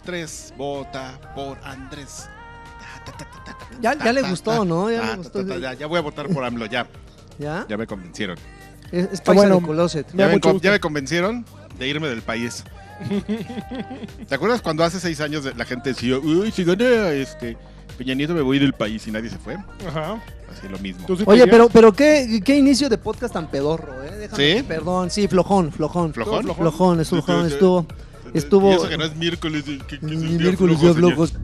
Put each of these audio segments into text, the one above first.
dos, tres, vota por Andrés. Ta, ta, ta, Ya- ya le gustó, ¿no? Ya le gustó. ya, ya voy a votar por AMLO, ya. ¿Ya? Ya me convencieron. Es, es Ah, paisa bueno. de closet. Ya me, mucho con- gusto. ya me convencieron de irme del país. ¿Te acuerdas cuando hace seis años la gente decía, uy, si gana este Peña Nieto me voy del país y nadie se fue? Ajá. Así lo mismo. ¿Tú sí te Oye, pero, pero qué, qué inicio de podcast tan pedorro, ¿eh? Déjame- ¿Sí? Perdón, sí, flojón, flojón. ¿Flojón? Flojón. Flojón, es flojón, sí, estuvo. Y Estuvo. eso que no es miércoles. que- que es el día Miércoles flojo, de señor. flojos.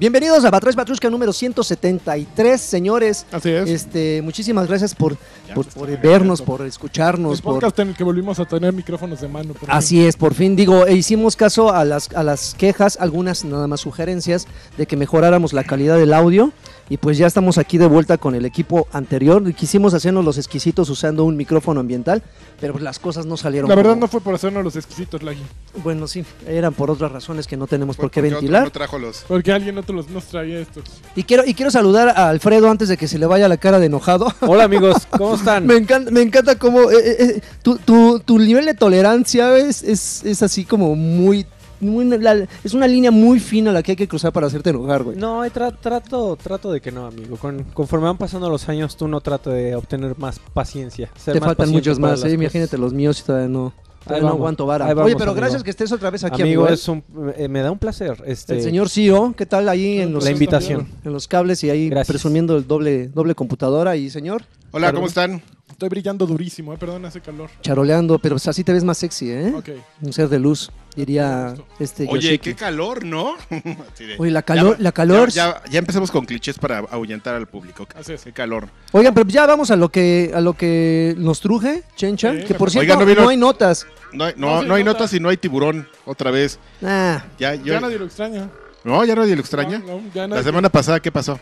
Bienvenidos a Batrash Batrushka número 173, señores. Así es. Este, muchísimas gracias por, por, por vernos, por el escucharnos, por, podcast en el que volvimos a tener micrófonos de mano. por Así es, por fin digo, e hicimos caso a las, a las quejas, algunas nada más sugerencias de que mejoráramos la calidad del audio y pues ya estamos aquí de vuelta con el equipo anterior. Quisimos hacernos los exquisitos usando un micrófono ambiental, pero pues las cosas no salieron. La verdad como- no fue por hacernos los exquisitos, Lagui. Bueno, sí, eran por otras razones que no tenemos por qué ventilar. No trajo los. Porque alguien otro los, nos traía estos. Y quiero, y quiero saludar a Alfredo antes de que se le vaya la cara de enojado. Hola amigos, ¿cómo están? Me encanta, me encanta cómo eh, eh, eh, tu, tu- tu nivel de tolerancia es, es, es así como muy... muy la- es una línea muy fina la que hay que cruzar para hacerte enojar, güey. No, eh, tra- trato, trato de que no, amigo. Con, conforme van pasando los años, tú no trato de obtener más paciencia. ser Te más faltan muchos más, eh, imagínate los míos y todavía no, no vamos, aguanto vara. vamos, Oye, pero amigo. gracias que estés otra vez aquí, Amigo, amigo. es un, eh, me da un placer. Este, El señor CEO, ¿qué tal ahí en los, la invitación. en los cables y ahí Gracias. presumiendo el doble, doble computadora y señor? Hola. ¿cómo están? Estoy brillando durísimo, eh, perdón, hace calor. Charoleando, pero pues así te ves más sexy, ¿eh? Ok. Un ser de luz, diría este Oye, Yoshiki. qué calor, ¿no? Oye, la calor, Ya- la calor. Ya, ya, ya empecemos con clichés para ahuyentar al público. Así es. Qué calor. Oigan, pero ya vamos a lo que a lo que nos truje, Chencha, Sí, que por cierto Oigan, ¿no hay notas. No hay, no, No, hay nota. notas y no hay tiburón otra vez. Ah, Ya, yo, Ya nadie lo extraña. no, ya nadie lo extraña. No, no, ya La semana pasada, ¿qué pasó?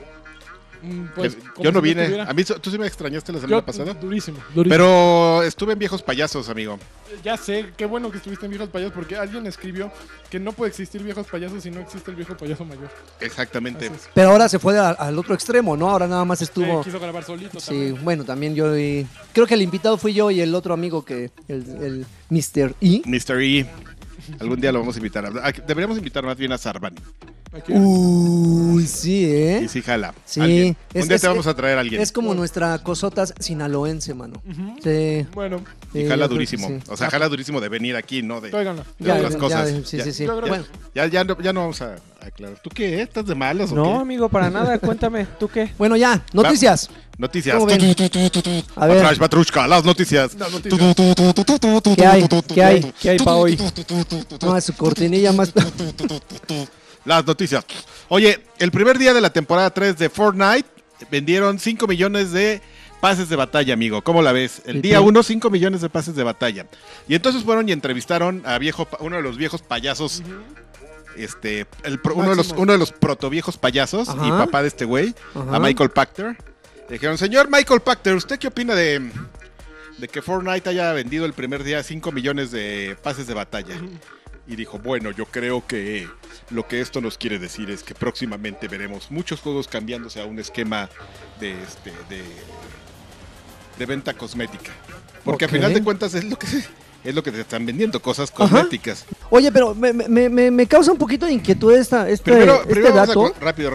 Mm, pues, yo no si vine. A mí, tú sí me extrañaste la semana Yo, pasada. Durísimo, durísimo. Pero estuve en Viejos Payasos, amigo. Ya sé, qué bueno que estuviste en Viejos Payasos porque alguien escribió que no puede existir Viejos Payasos si no existe el Viejo Payaso Mayor. Exactamente. Pero ahora se fue al otro extremo, ¿no? Ahora nada más estuvo. Sí, quiso grabar solito Sí, también. bueno, también yo y creo que el invitado fui yo y el otro amigo que el, el Mr. E. Mr. E. Algún día lo vamos a invitar. a- Deberíamos invitar más bien a Sarban. Uy, sí, ¿eh? Y sí, jala. Sí, Alguien. es- Un día es- te vamos a traer a alguien. Es como nuestra cosotas sinaloense, mano. Sí. Bueno, y sí, jala durísimo. sí. O sea, jala durísimo de venir aquí, ¿no? De, de Ya, otras ya, cosas. sí, Ya- sí, sí. Que- Bueno, Ya, ya, no, ya no vamos a aclarar. ¿Tú qué? eh? ¿Estás de malas o No, qué? amigo, para nada. Cuéntame, ¿tú qué? bueno, ya, noticias. Noticias. A ver, Batrash, Batrushka, las noticias. Las noticias. ¿qué hay? ¿Qué hay? ¿Qué hay para hoy? No, es su cortinilla más. Las noticias. Oye, el primer día de la temporada 3 de Fortnite vendieron 5 millones de pases de batalla, amigo. ¿Cómo la ves? El día prim- 1, 5 millones de pases de batalla. Y entonces fueron y entrevistaron a viejo, uno de los viejos payasos. Este, el uno, de los, uno de los protoviejos payasos y papá de este güey, Ajá. a Michael Pachter. Le dijeron, señor Michael Pachter, ¿usted qué opina de, de que Fortnite haya vendido el primer día 5 millones de pases de batalla? Y dijo, bueno, yo creo que lo que esto nos quiere decir es que próximamente veremos muchos juegos cambiándose a un esquema de, este, de, de venta cosmética. Porque Ok. a final de cuentas es lo que es lo que te están vendiendo, cosas cosméticas. Oye, pero me, me, me, me causa un poquito de inquietud esta, este, Primero, este primero vamos a, rápido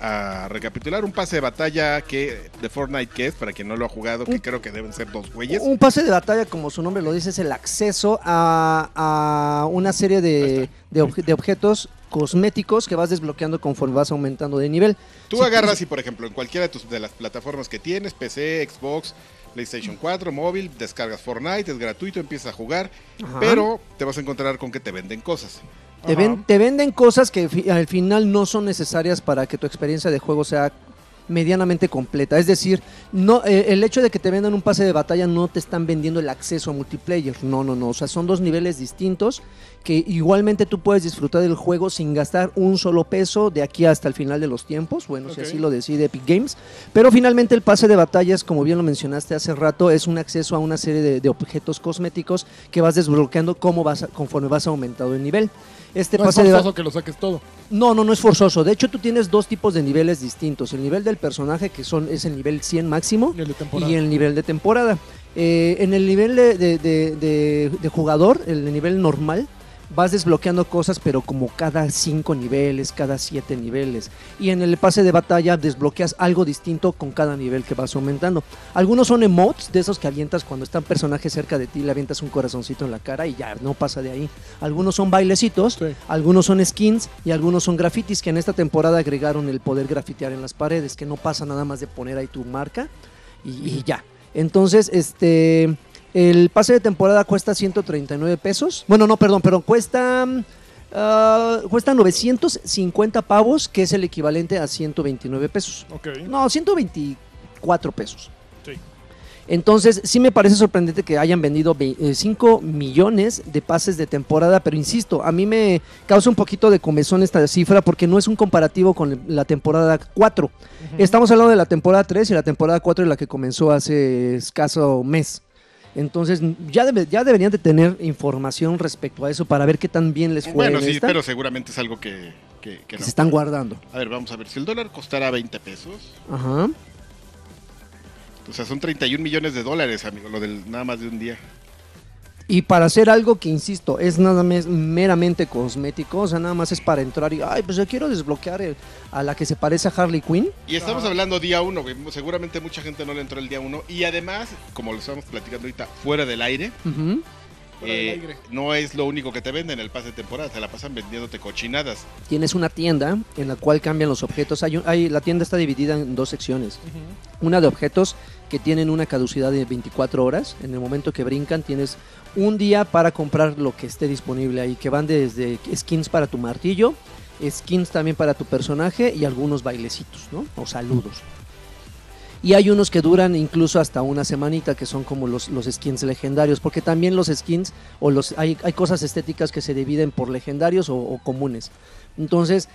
a recapitular un pase de batalla que de Fortnite que es, para quien no lo ha jugado, que Un- creo que deben ser dos güeyes. Un pase de batalla, como su nombre lo dice, es el acceso a, a una serie de, de, obje- de objetos cosméticos que vas desbloqueando conforme vas aumentando de nivel. Tú agarras y, por ejemplo, en cualquiera de, tus, de las plataformas que tienes, PC, Xbox, PlayStation 4, móvil, descargas Fortnite, es gratuito, empiezas a jugar, Ajá. pero te vas a encontrar con que te venden cosas. Te, Ajá. ven- te venden cosas que al final no son necesarias para que tu experiencia de juego sea medianamente completa. Es decir, no eh, el hecho de que te vendan un pase de batalla no te están vendiendo el acceso a multiplayer. No, no, no. O sea, son dos niveles distintos que igualmente tú puedes disfrutar del juego sin gastar un solo peso de aquí hasta el final de los tiempos. Bueno, si Ok. así lo decide Epic Games. Pero finalmente el pase de batallas, como bien lo mencionaste hace rato, es un acceso a una serie de, de objetos cosméticos que vas desbloqueando como vas a- conforme vas aumentando el nivel. Este No es pase de ba- forzoso que lo saques todo. no, no, no es forzoso. De hecho, tú tienes dos tipos de niveles distintos. El nivel del personaje, que son, es el nivel 100 máximo, Y el de temporada. y el nivel de temporada. Eh, en el nivel de, de- de- de- de jugador, el nivel normal, vas desbloqueando cosas, pero como cada cinco niveles, cada siete niveles. Y en el pase de batalla desbloqueas algo distinto con cada nivel que vas aumentando. Algunos son emotes, de esos que avientas cuando está un personaje cerca de ti, le avientas un corazoncito en la cara y ya no pasa de ahí. Algunos son bailecitos, Sí. algunos son skins y algunos son grafitis que en esta temporada agregaron el poder grafitear en las paredes, que no pasa nada más de poner ahí tu marca y, y ya. Entonces, este, el pase de temporada cuesta 139 pesos. Bueno, no, perdón, perdón, cuesta, ah, cuesta 950 pavos, que es el equivalente a 129 pesos. Ok. No, 124 pesos. Sí. Entonces, sí me parece sorprendente que hayan vendido 5 millones de pases de temporada, pero insisto, a mí me causa un poquito de comezón esta cifra porque no es un comparativo con la temporada 4. Estamos hablando de la temporada 3 y la temporada 4 es la que comenzó hace escaso mes. Entonces, ya, debe- ya deberían de tener información respecto a eso para ver qué tan bien les fue Bueno, en sí, esta, pero seguramente es algo que, que- que que no. se están guardando. A ver, vamos a ver. Si el dólar costara 20 pesos, Ajá. o sea, son 31 millones de dólares, amigo, lo del nada más de un día. Y para hacer algo que, insisto, es nada más meramente cosmético, o sea, nada más es para entrar y, ay, pues yo quiero desbloquear el- a la que se parece a Harley Quinn. Y estamos hablando día uno, güey. Seguramente mucha gente no le entró el día uno. Y además, como lo estamos platicando ahorita, fuera del aire. Fuera del eh, aire. no es lo único que te venden el pase de temporada. Se la pasan vendiéndote cochinadas. Tienes una tienda en la cual cambian los objetos. Hay, un- hay- la tienda está dividida en dos secciones. Una de objetos que tienen una caducidad de 24 horas. En el momento que brincan tienes un día para comprar lo que esté disponible ahí, que van desde skins para tu martillo, skins también para tu personaje y algunos bailecitos, ¿no? O saludos. Y hay unos que duran incluso hasta una semanita, que son como los, los skins legendarios, porque también los skins o los hay, hay cosas estéticas que se dividen por legendarios o, comunes. Entonces,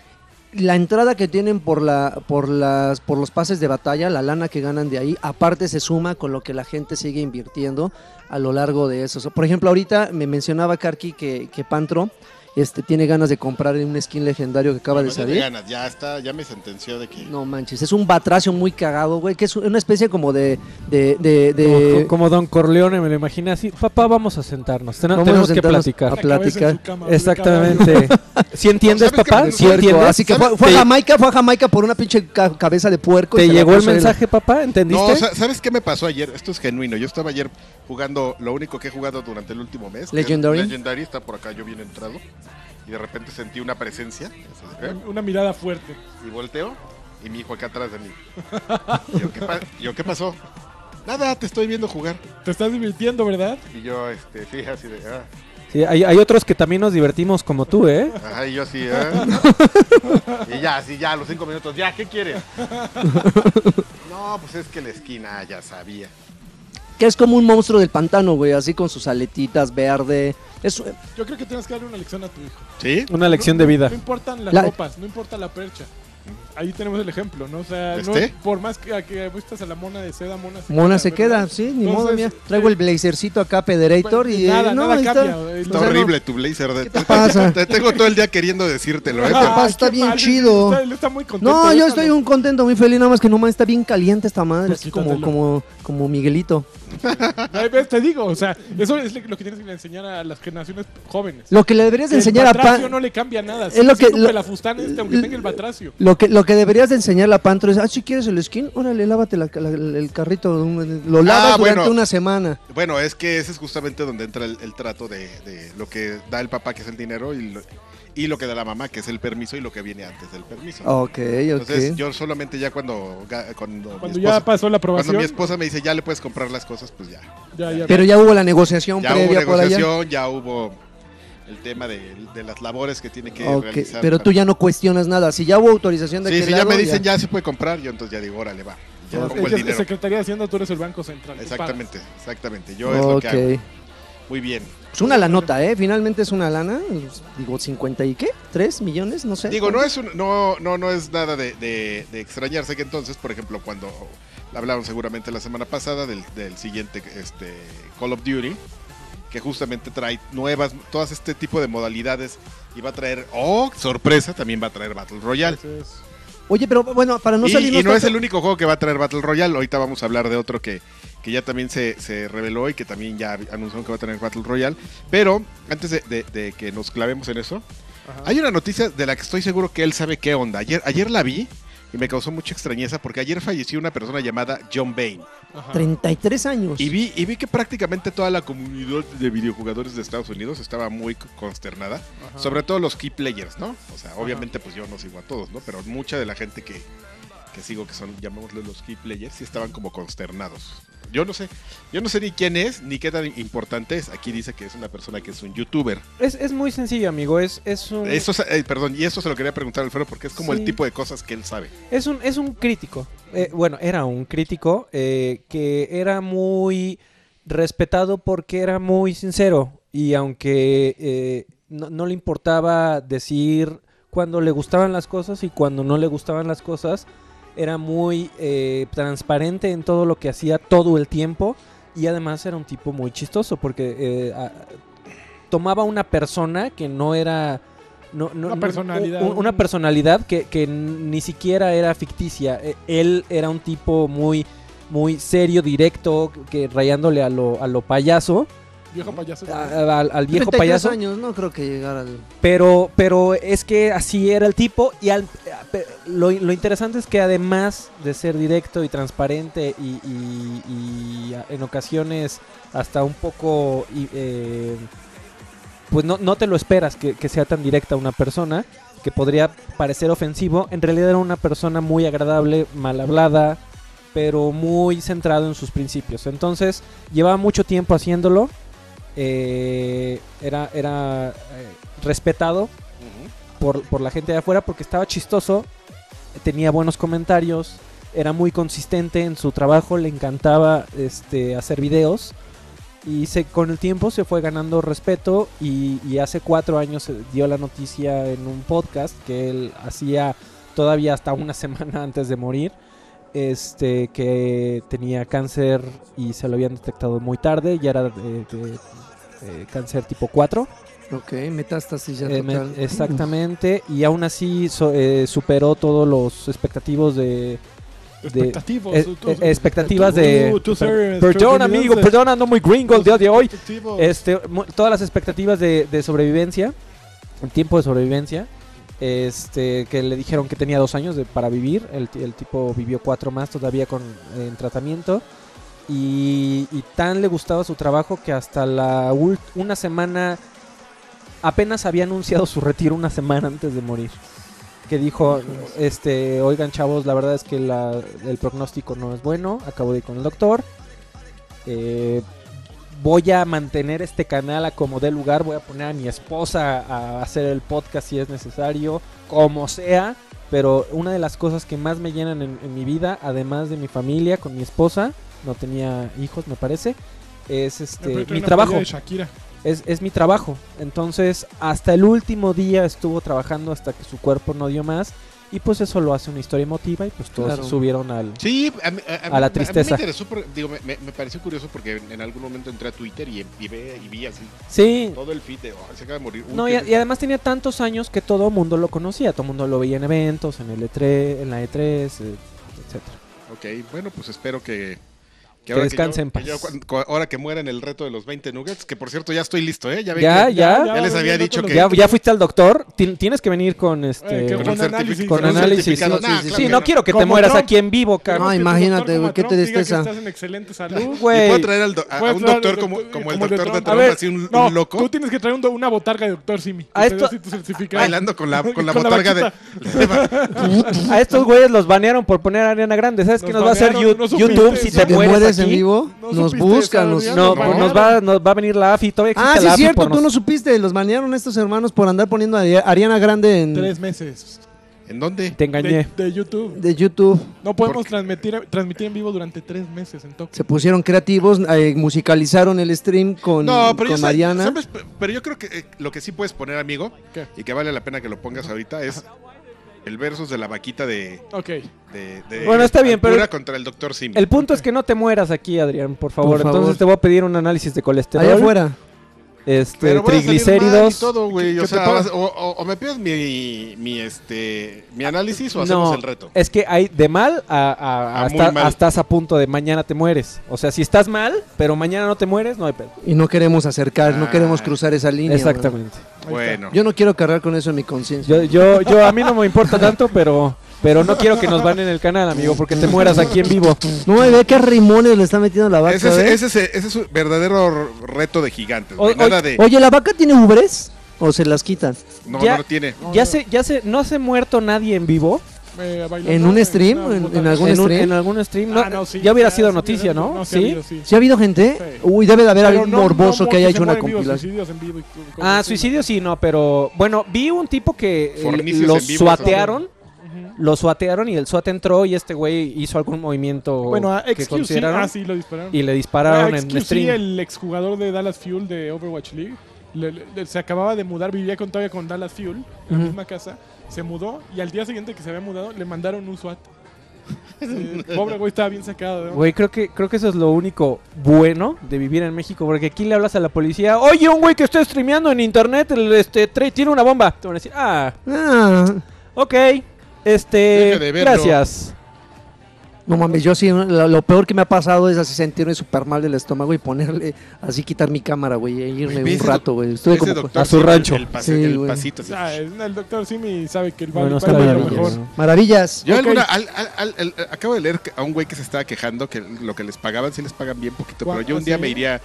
la entrada que tienen por la por las por los pases de batalla, la lana que ganan de ahí, aparte se suma con lo que la gente sigue invirtiendo a lo largo de eso. Por ejemplo, ahorita me mencionaba Karki que, que Pantro este, tiene ganas de comprar un skin legendario que acaba de No salir. ganas, ya está, ya me sentenció de que. No manches, es un batracio muy cagado, güey, que es una especie como de... de, de, de- Como, como Don Corleone, me lo imaginé así. Papá, vamos a sentarnos. ten- Vamos a tenemos que platicar. a platicar. cama, Exactamente. ¿Sí entiendes, papá? No, ¿Sí puerco, entiendes? Así que fue, fue a Jamaica, fue a Jamaica por una pinche ca- cabeza de puerco. ¿Te llegó el la- mensaje, papá? ¿Entendiste? No, sa- ¿sabes qué me pasó ayer? Esto es genuino. Yo estaba ayer jugando, lo único que he jugado durante el último mes. Legendary. Legendary está por acá, yo bien entrado. Y de repente sentí una presencia. ¿eh? Una- Una mirada fuerte. Y volteo y mi hijo acá atrás de mí. Y yo, ¿qué, pa- y yo, ¿qué pasó? Nada, te estoy viendo jugar. Te estás divirtiendo, ¿verdad? Y yo, este, sí, así de, ah. Sí, hay, hay otros que también nos divertimos como tú, ¿eh? Ajá, y yo así, ah. Y ya, así, ya, a los cinco minutos, ya, ¿qué quieres? No, pues es que la esquina ya sabía. Que es como un monstruo del pantano, güey, así con sus aletitas verde. Es, Yo creo que tienes que darle una lección a tu hijo. ¿Sí? Una lección No- de vida. No importan las La- ropas, no importa la percha. Ahí tenemos el ejemplo, ¿no? O sea, no- ¿Este? por más que, a que vistas a la mona de seda, mona se Mona se ¿verdad? queda, sí, ni Entonces, modo, mira. Traigo eh, el blazercito acá, Pederator, Pues, y nada, eh, no, nada cambia. está. El- Está O sea, horrible tu blazer. De, ¿Qué te pasa? Te tengo todo el día queriéndolo decírtelo, ¿eh? Ah, está bien mal, chido. Está, él está muy contento. No, yo estoy un contento, muy feliz, nada más que no más está bien caliente esta madre, Pues así como, como, como Miguelito. Te digo, o sea, eso es lo que tienes que enseñar a las generaciones jóvenes. Lo que le deberías enseñar a batracio Pan... no le cambia nada. Es lo que- lo- este, aunque tenga el batracio. Lo que, lo que deberías de enseñarle a Pantro es, ah, si quieres el skin, órale, lávate la- la- el carrito, lo lavas Ah, durante bueno. una semana. Bueno, es que ese es justamente donde entra el, el trato de, de lo que da el papá, que es el dinero, y lo, y lo que da la mamá, que es el permiso, y lo que viene antes del permiso. Ok, ok. Entonces, yo solamente ya cuando, cuando, Cuando mi ya esposa, pasó la cuando aprobación. mi esposa me dice, ya le puedes comprar las cosas, pues ya. ya, ya, Pero ya hubo la negociación Ya hubo previa por allá. negociación, ya hubo el tema de, de las labores que tiene que Ok, realizar. pero para- tú ya no cuestionas nada. Si ya hubo autorización de Sí, aquel si ya me dicen ya se puede comprar, yo entonces ya digo, órale, va. Ya pongo el es dinero. Secretaría de Hacienda, tú eres el Banco Central. Exactamente, exactamente. Yo es lo que hago. Muy bien. Pues una la nota, ¿eh? Finalmente es una lana. Digo, 50 y qué? ¿3 millones? No sé. Digo, no es, un- no, no, no es nada de, de- de extrañarse que entonces, por ejemplo, cuando hablaron seguramente la semana pasada del, del siguiente este, Call of Duty, que justamente trae nuevas, todas este tipo de modalidades y va a traer, oh, sorpresa, también va a traer Battle Royale. Entonces, Oye, pero bueno, para no y, salirnos y no es el único juego que va a traer Battle Royale. Ahorita vamos a hablar de otro que, que ya también se, se reveló y que también ya anunciaron que va a tener Battle Royale. Pero antes de, de- de que nos clavemos en eso, Ajá. hay una noticia de la que estoy seguro que él sabe qué onda. Ayer, ayer la vi y me causó mucha extrañeza porque ayer falleció una persona llamada John Bain. Ajá. 33 años. Y vi, y vi que prácticamente toda la comunidad de videojugadores de Estados Unidos estaba muy consternada. Ajá. Sobre todo los key players, ¿no? O sea, obviamente pues yo no sigo a todos, ¿no? Pero mucha de la gente que, que sigo, que son, llamémosle los key players, sí estaban como consternados. Yo no sé, yo no sé ni quién es, ni qué tan importante es. Aquí dice que es una persona que es un youtuber. Es, es muy sencillo, amigo. Es, es un... Eso, eh, perdón, y eso se lo quería preguntar a Alfredo porque es como Sí. el tipo de cosas que él sabe. Es un, es un crítico. Eh, bueno, era un crítico eh, que era muy respetado porque era muy sincero. Y aunque eh, no, no le importaba decir cuando le gustaban las cosas y cuando no le gustaban las cosas, era muy eh, transparente en todo lo que hacía todo el tiempo. Y además era un tipo muy chistoso porque eh, a- tomaba una persona que no era... No, no- Una personalidad. un- una personalidad que, que ni siquiera era ficticia. Eh, Él era un tipo muy, muy serio, directo, que rayándole a lo, a lo payaso, Viejo payaso. a- al, al viejo 33 payaso. años, no creo que llegara al... Pero, pero es que así era el tipo. Y al- lo, lo interesante es que además de ser directo y transparente y, y- y a- en ocasiones hasta un poco... eh, pues no, no te lo esperas que, que sea tan directa una persona, que podría parecer ofensivo. En realidad era una persona muy agradable, mal hablada, pero muy centrado en sus principios. Entonces llevaba mucho tiempo haciéndolo. Eh, era era eh, respetado por, por la gente de afuera porque estaba chistoso, tenía buenos comentarios, era muy consistente en su trabajo, le encantaba este, hacer videos y se, con el tiempo se fue ganando respeto y, y hace cuatro años se dio la noticia en un podcast que él hacía todavía hasta una semana antes de morir este que tenía cáncer y se lo habían detectado muy tarde ya era de, de- de cáncer tipo 4 Ok, metástasis ya eh, me- exactamente, y aún así so- eh, superó todos los expectativos de... Eh, eh, expectativas de... tú- tú per- eres perdón, amigo, perdón, ando muy gringo el día de hoy. Este, todas las expectativas de, de sobrevivencia, el tiempo de sobrevivencia, este, que le dijeron que tenía dos años de- para vivir, el, ti- el tipo vivió cuatro más todavía con en tratamiento. Y, tan le gustaba su trabajo que hasta la una semana apenas había anunciado su retiro una semana antes de morir. Que dijo, este, oigan chavos, la verdad es que el pronóstico no es bueno, acabo de ir con el doctor. Eh, voy a mantener este canal a como dé lugar, voy a poner a mi esposa a hacer el podcast si es necesario, como sea. Pero una de las cosas que más me llenan en, en mi vida, además de mi familia, con mi esposa, no tenía hijos me parece, es este mi trabajo es, es mi trabajo. Entonces, hasta el último día estuvo trabajando hasta que su cuerpo no dio más. Y pues eso lo hace una historia emotiva y pues todos Claro. subieron al... Sí, a, mí- a- a A la tristeza. A mí me interesó, por- digo, me, me- me pareció curioso porque en, en algún momento entré a Twitter y, y, ve- y vi así Sí. todo el feed de, oh, se acaba de morir. Uy, No, y, además tenía tantos años que todo el mundo lo conocía. Todo el mundo lo veía en eventos, en el E3, en la E3, eh, etcétera. Ok, bueno, pues espero que... Que ahora descanse yo- en que paz. yo ahora que muera en el reto de los 20 nuggets, que por cierto ya estoy listo, ¿eh? Ya, Ya, que- ya. ya les había dicho que- ¿Ya, ya fuiste al doctor. Ti- Tienes que venir con este... Eh, Con con análisis. con análisis, sí, Nah, sí, claro Sí, que no quiero que te mueras Trump. aquí en vivo, No, cabrón. que tu imagínate, güey, qué que tristeza. estás en excelente salud. Güey. puedo traer al do- a, un doctor como, el doctor de Trump, ver, así un, no, un loco, Tú tienes que traer un una botarga de Doctor Simi. A te esto- bailando con la, con botarga de... A estos güeyes los banearon por poner a Ariana Grande. ¿Sabes qué Nos va a hacer no YouTube si te ¿Te mueres, en vivo? No nos buscan, esa, nos... Adrián, No, nos pues nos va, nos va a venir la AFI. Todavía Ah, sí, es cierto, tú nos- no supiste. Los banearon estos hermanos por andar poniendo a Ari- Ariana Grande en Tres meses ¿En dónde? Te engañé. de, de YouTube. de YouTube. No podemos transmitir, transmitir en vivo durante tres meses en Tokio. Se pusieron creativos, eh, musicalizaron el stream con, No, pero yo, con Mariana. ¿sabes? Pero yo creo que eh, lo que sí puedes poner, amigo, ¿Qué? y que vale la pena que lo pongas ahorita, es el versus de la vaquita de... Ok. de- de Bueno, está bien, pero- contra el doctor Sim. El punto es que no te mueras aquí, Adrián, por favor. Por favor. Entonces te voy a pedir un análisis de colesterol. Allá afuera. Este, Pero voy a salir mal y triglicéridos. todo, güey. ¿Qué- O, sea, me pides mi, mi, este, mi análisis o hacemos No, el reto. es que hay de mal a, a- A hasta, mal. estás a punto de mañana te mueres. O sea, si estás mal, pero mañana no te mueres, no hay pedo. Y no queremos acercar, no Ah. queremos cruzar esa línea. Exactamente. Bueno. Yo no quiero cargar con eso en mi conciencia. Yo, yo, yo, a mí no me importa tanto, pero, pero no quiero que nos van en el canal, amigo, porque te mueras aquí en vivo. No, ve qué rimones le está metiendo la vaca. Ese es, ¿eh? ese, es, ese es un verdadero reto de gigantes. O- güey. o- Nada de. Oye, ¿la vaca tiene ubres? ¿O se las quitan? No, ya- no lo tiene. No, Ya se, ya se, no se ha muerto nadie en vivo. Eh, ¿En un stream? ¿En- algún En, un- stream? en algún stream. No, Ah, no, sí, ya hubiera sido sí, noticia, ¿no? sí ha sí. habido, sí. ¿Sí ha habido gente? Sí. Uy, debe de haber Pero algún no- morboso no que haya hecho una compilación. suicidios en vivo y Ah, así, suicidio sí, no, pero bueno, vi un tipo que eh, lo suatearon, lo suatearon y el SWAT entró y este güey hizo algún movimiento Bueno, a que XQC, consideraron ah, sí, lo dispararon. y le dispararon Ah, en stream. el exjugador de Dallas Fuel de Overwatch League, le- le- se acababa de mudar, vivía con, todavía con Dallas Fuel, en la misma casa, se mudó y al día siguiente que se había mudado le mandaron un SWAT. Eh, pobre güey estaba bien sacado. ¿no? Güey, creo que, creo que eso es lo único bueno de vivir en México, porque aquí le hablas a la policía, oye, un güey que está streameando en internet, el, este, tiene una bomba. Te van a decir, ah, Ah, ok, este, de gracias. No mames, yo sí, lo, lo peor que me ha pasado es así sentirme súper mal del estómago y ponerle, así quitar mi cámara, güey, e irme un rato, güey. Estuve como... doctor a su rancho. El, pase- Sí, el pasito. así. Ah, el doctor Simi sabe que el Bueno, baile está lo maravilloso. mejor. Maravillas. Yo alguna, al- al- al- al- acabo de leer a un güey que se estaba quejando que lo que les pagaban, sí les pagan bien poquito, pero yo un ¿Ah, día sí? me iría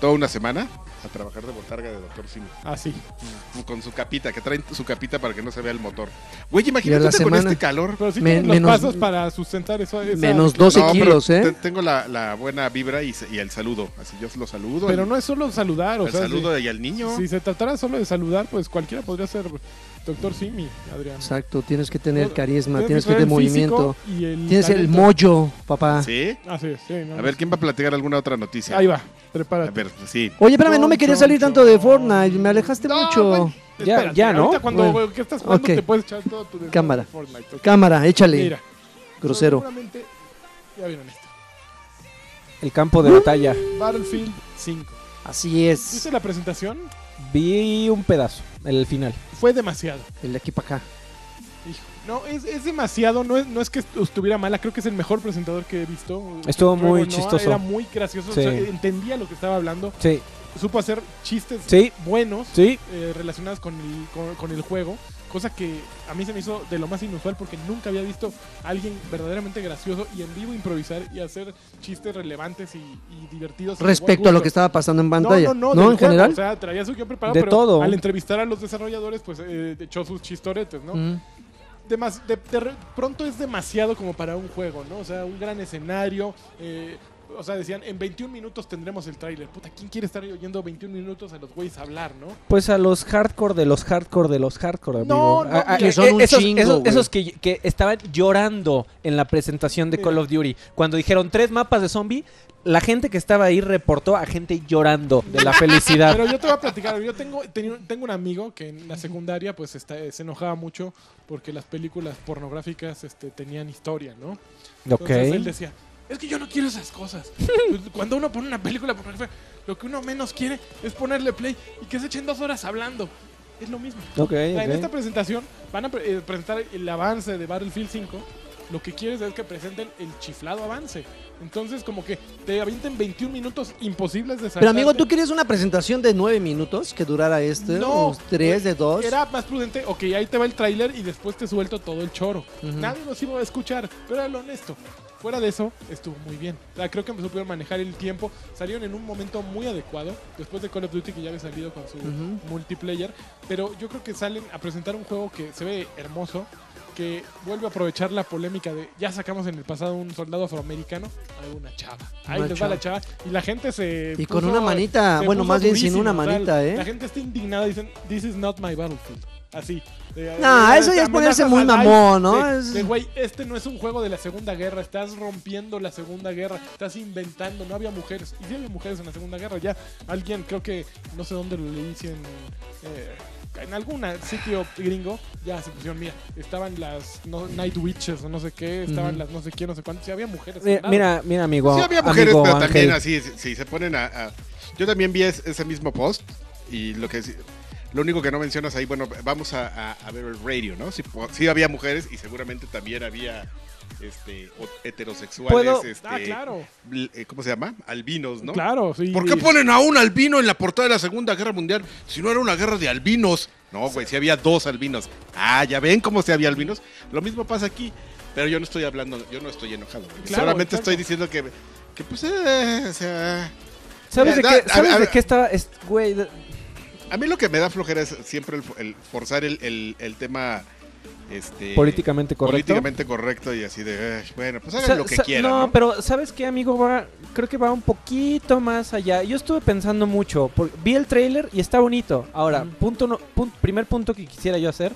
toda una semana a trabajar de botarga de doctor Simi. Ah, sí. Con su capita, que traen su capita para que no se vea el motor. Güey, imagínate la con este calor. Pero sí los menos- pasos para sustentar eso. esa- Menos 12 No, pero kilos, ¿eh? te- Tengo la, la buena vibra y, el saludo. Así yo lo saludo. Pero el, no es solo saludar, o el sea, saludo y al niño. si, si se tratara solo de saludar, pues cualquiera podría ser doctor Simi, Adrián. Exacto, tienes que tener No, carisma, tienes Tienes que tener movimiento. y el Tienes el mollo, papá. ¿Sí? Así es, sí, no, A ver, ¿quién va a platicar alguna otra noticia? Ahí va, A prepárate. ver, sí. Oye, espérame, no me quería salir tanto de Fortnite, me alejaste No, mucho. Ya- Espérate, ya, ¿no? Ahorita cuando Bueno. que estás jugando Ok. te puedes echar todo tu Cámara. de Fortnite. Cámara, échale. Mira, Grosero. seguramente ya vieron esto. El campo de batalla. Battlefield 5. Así es. ¿Viste la presentación? Vi un pedazo, el final. Fue demasiado. El de aquí para acá. Hijo, No, es, es demasiado, no es, no es que estuviera mala, creo que es el mejor presentador que he visto. Estuvo muy chistoso. Era muy gracioso, Sí. o sea, entendía lo que estaba hablando, Sí, supo hacer chistes sí, buenos sí. eh, relacionados con el, con, con el juego, cosa que a mí se me hizo de lo más inusual porque nunca había visto a alguien verdaderamente gracioso y en vivo improvisar y hacer chistes relevantes y, y divertidos. Respecto a lo que estaba pasando en pantalla. No, no, ¿No? en juego, general. O sea, traía su guion preparado, De pero todo. al entrevistar a los desarrolladores, pues eh, echó sus chistoretes, ¿no? Mm. De, de pronto es demasiado como para un juego, ¿no? O sea, un gran escenario. eh, o sea, decían, en 21 minutos tendremos el tráiler. Puta, ¿quién quiere estar oyendo 21 minutos a los güeyes hablar, no? Pues a los hardcore de los hardcore de los hardcore, No, amigo. no, A- a- que eh, son un esos, chingo, esos, güey. esos que, que estaban llorando en la presentación de Mira. Call of Duty. Cuando dijeron tres mapas de zombie, la gente que estaba ahí reportó a gente llorando de la felicidad. Pero yo te voy a platicar. Yo tengo, tengo un amigo que en la secundaria pues está- se enojaba mucho porque las películas pornográficas este, tenían historia, ¿no? Entonces él decía, es que yo no quiero esas cosas. Cuando uno pone una película pornográfica, lo que uno menos quiere es ponerle play y que se echen dos horas hablando. Es lo mismo. Ok, O sea, En esta presentación van a pre- eh, presentar el avance de Battlefield 5. Lo que quieres es que presenten el chiflado avance. Entonces, como que te avienten 21 minutos imposibles de saltar. Pero amigo, ¿tú querías una presentación de nueve minutos que durara este? No, ¿O tres de dos? Era más prudente, ok, ahí te va el tráiler y después te suelto todo el choro. Ujú. Nadie nos iba a escuchar, pero era lo honesto. Fuera de eso, estuvo muy bien. O sea, creo que supieron manejar el tiempo. Salieron en un momento muy adecuado. Después de Call of Duty, que ya había salido con su Ujú. multiplayer. Pero yo creo que salen a presentar un juego que se ve hermoso. Que vuelve a aprovechar la polémica de ya sacamos en el pasado un soldado afroamericano a una chava. Ahí Una les va la chava. Y la gente se. Y con puso- una manita, bueno, más bien sin una manita, ¿eh? La gente está indignada dicen, This is not my battlefield. Así. De- Nah, de- eso ya es ponerse muy mamón, ¿no? de- güey, este no es un juego de la Segunda Guerra, estás rompiendo la Segunda Guerra, estás inventando, no había mujeres. Y sí había mujeres en la Segunda Guerra, ya alguien, creo que, no sé dónde lo leí, si en, eh, en algún sitio gringo, ya se pusieron, mira, estaban las no- Night Witches o no sé qué, estaban las no sé quién, no sé cuántas, sí había mujeres. Mira, mira, mira, amigo. Sí había mujeres, amigo pero Ángel. también así, si, si se ponen a, a- Yo también vi es- ese mismo post y lo que lo único que no mencionas ahí, bueno, vamos a, a- a ver el radio, ¿no? Sí, po- sí había mujeres y seguramente también había este, heterosexuales, este, Ah, claro. eh, ¿cómo se llama? Albinos, ¿no? Claro, sí. ¿Por qué ponen a un albino en la portada de la Segunda Guerra Mundial si no era una guerra de albinos? No, güey, si había dos albinos. Ah, ya ven cómo se había albinos. Lo mismo pasa aquí, pero yo no estoy hablando, yo no estoy enojado. Claro, Solamente estoy diciendo que, que pues, eh, o sea, ¿Sabes de Da- qué, ¿sabes a- de qué estaba? es- Güey, a mí lo que me da flojera es siempre el, el forzar el, el- el tema este, políticamente correcto. políticamente correcto y así de, "Ay, bueno, pues hagan lo que quieran. No, ¿no? pero ¿sabes qué, amigo? Va, creo que va un poquito más allá. Yo estuve pensando mucho. por- vi el trailer y está bonito. Ahora, punto no- pun- primer punto que quisiera yo hacer.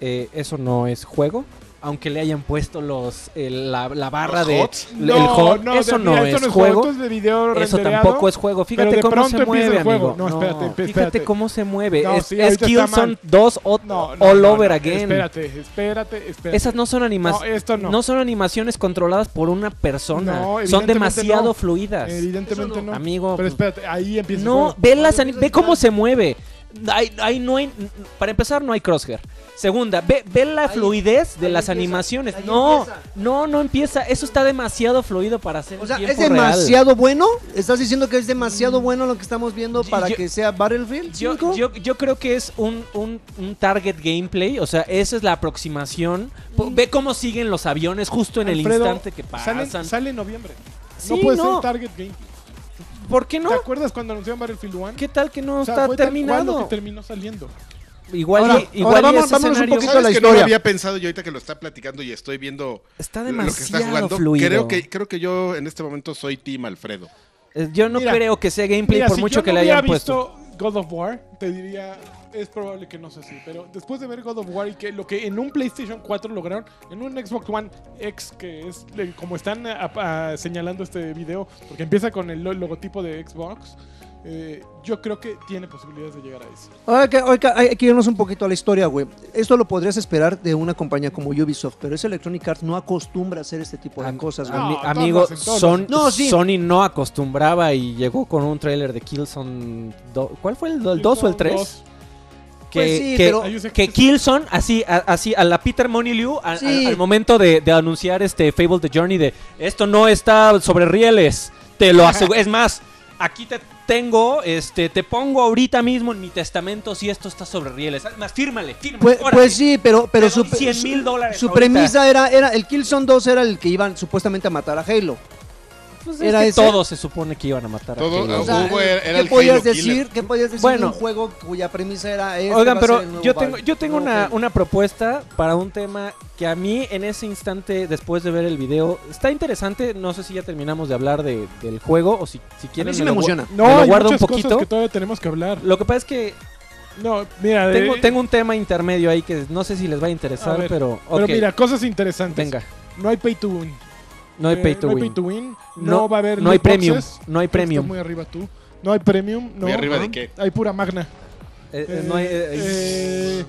eh, eso no es juego. Aunque le hayan puesto los el- la, la barra ¿Los de HOTS? el HOT, de- eso no mira, es esto juego. esto es de video Eso tampoco es juego. Fíjate de cómo se mueve, el juego. amigo. No, espérate, fíjate espérate. cómo se mueve. No, es sí, es Killzone mal. 2 o, No, no, all no, over no, again. Espérate, espérate, espérate. Esas no son No, animaciones. esto no. No son animaciones controladas por una persona. No, son demasiado no. fluidas. Evidentemente Eso no. Amigo, Pero espérate, ahí empieza el no, juego. ve, las eso ve es cómo se mueve. Ahí, ahí no hay, para empezar, no hay crosshair. Segunda, ve, ve la Ahí- fluidez de las empieza, animaciones. No, empieza. no, no empieza. Eso está demasiado fluido para ser O sea, ¿es real. demasiado bueno? ¿Estás diciendo que es demasiado bueno lo que estamos viendo para yo- que sea Battlefield Yo, 5? yo, yo creo que es un, un, un target gameplay, o sea, esa es la aproximación. Po- Ve cómo siguen los aviones justo en el instante que pasan. sale en noviembre. Sí, no puede no. ser Target Game. ¿Por qué no? ¿Te acuerdas cuando anunciaron Battlefield 1? ¿Qué tal que no O sea, está fue tal cual lo terminado? que terminó saliendo. Igual, Ahora- y, igual ahora vamos- vámonos un poquito a ¿Sabes la que no lo historia. había pensado yo ahorita que lo está platicando y estoy viendo Está lo que está demasiado jugando? fluido. Creo que, creo que yo en este momento soy Team Alfredo. Eh, Yo no Mira, creo que sea gameplay Mira, por si mucho yo que no le hayan puesto. God of War, te diría, es probable que no sea así. Pero después de ver God of War y que lo que en un PlayStation 4 lograron, en un Xbox One X, que es como están señalando este video, porque empieza con el lo- logotipo de Xbox, eh, yo creo que tiene posibilidades de llegar a eso. Ahora que, ahora que hay que irnos un poquito a la historia, güey. Esto lo podrías esperar de una compañía como Ubisoft, pero ese Electronic Arts no acostumbra a hacer este tipo de Am- cosas, güey. No, amigo, todos Son-. No, sí. Sony no acostumbraba y llegó con un tráiler de Killzone. ¿Cuál fue el 2 o el 3? Dos. Que, Pues sí, que, pero- que Killzone, así, a, así a la Peter Moniliu, a- Sí. al, al momento de, de anunciar este Fable The Journey, de esto no está sobre rieles, te lo aseguro. es más, aquí te tengo, este, te pongo ahorita mismo en mi testamento si esto está sobre rieles. Más, fírmale, fírmale. Pues, pues sí, pero, pero su, doy 100 mil dólares su ahorita. premisa era, era, el Killzone 2 era el que iban supuestamente a matar a Halo. Pues era es que todos se supone que iban a matar a Todo- Halo. O sea, Hugo era- era ¿qué el podías decir? ¿Qué podías decir Bueno. de un juego cuya premisa era este Oigan, a pero yo tengo, yo tengo una, una propuesta para un tema que a mí en ese instante, después de ver el video, está interesante. No sé si ya terminamos de hablar de- del juego o si, si A quieren mí sí me me lo gu- emociona. No, Me lo hay guardo un poquito. cosas que todavía tenemos que hablar. Lo que pasa es que No, mira, tengo, eh, tengo un tema intermedio ahí que no sé si les va a interesar, A ver, pero, Pero mira, cosas interesantes. venga. No hay pay to win. No hay Eh, pay to no win. Hay pay to win. No, No- va a haber no hay premium. boxes. No hay Está premium. muy arriba tú. No hay premium. No. ¿Muy arriba de qué? Hay pura magna. Eh, eh, no hay, eh, Eh,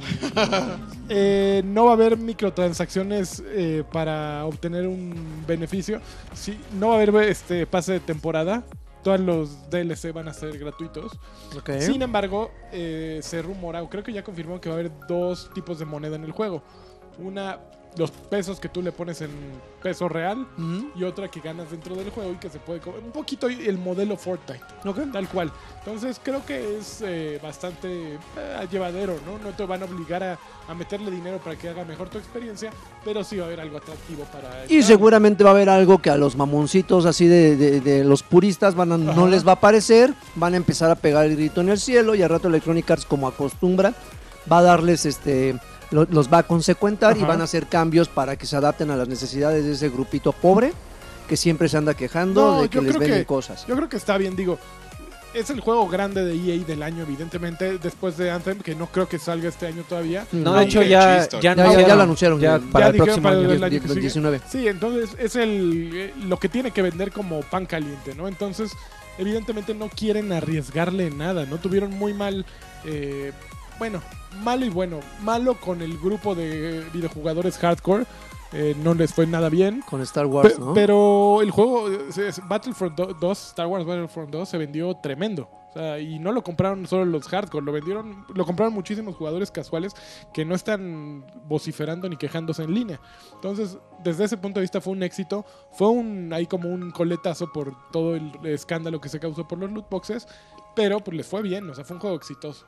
eh, no va a haber microtransacciones eh, para obtener un beneficio. Sí, no va a haber este pase de temporada. Todos los DLC van a ser gratuitos. Sin embargo, eh, se rumora, o creo que ya confirmó que va a haber dos tipos de moneda en el juego. Una, los pesos que tú le pones en peso real y otra que ganas dentro del juego y que se puede comer. Un poquito el modelo Fortnite, tal cual. Entonces creo que es eh, bastante eh, llevadero, ¿no? No te van a obligar a, a meterle dinero para que haga mejor tu experiencia, pero sí va a haber algo atractivo para... Y seguramente va a haber algo que a los mamoncitos así de, de- de los puristas van a- no les va a parecer, van a empezar a pegar el grito en el cielo y al rato Electronic Arts como acostumbra va a darles este lo- los va a consecuentar y Ajá. van a hacer cambios para que se adapten a las necesidades de ese grupito pobre que siempre se anda quejando No, de que les venden que- cosas. Yo creo que está bien, digo. Es el juego grande de EA del año, evidentemente, después de Anthem, que no creo que salga este año todavía. no, No, de hecho ya, ya, Ya, ya- ya lo anunciaron. ya ya- para el próximo para año. el año que sigue. 19. Sí, entonces es el eh, lo que tiene que vender como pan caliente, ¿no? Entonces, evidentemente no quieren arriesgarle nada, ¿no? Tuvieron muy mal, eh, bueno, malo y bueno, malo con el grupo de videojugadores hardcore, eh, no les fue nada bien. Con Star Wars, Pe- ¿no? Pero el juego, eh, Battlefront do- 2, Star Wars Battlefront 2 se vendió tremendo. O sea, y no lo compraron solo los hardcore, lo vendieron, lo compraron muchísimos jugadores casuales que no están vociferando ni quejándose en línea. Entonces, desde ese punto de vista fue un éxito. Fue un ahí como un coletazo por todo el escándalo que se causó por los loot boxes, pero pues les fue bien, o sea, fue un juego exitoso.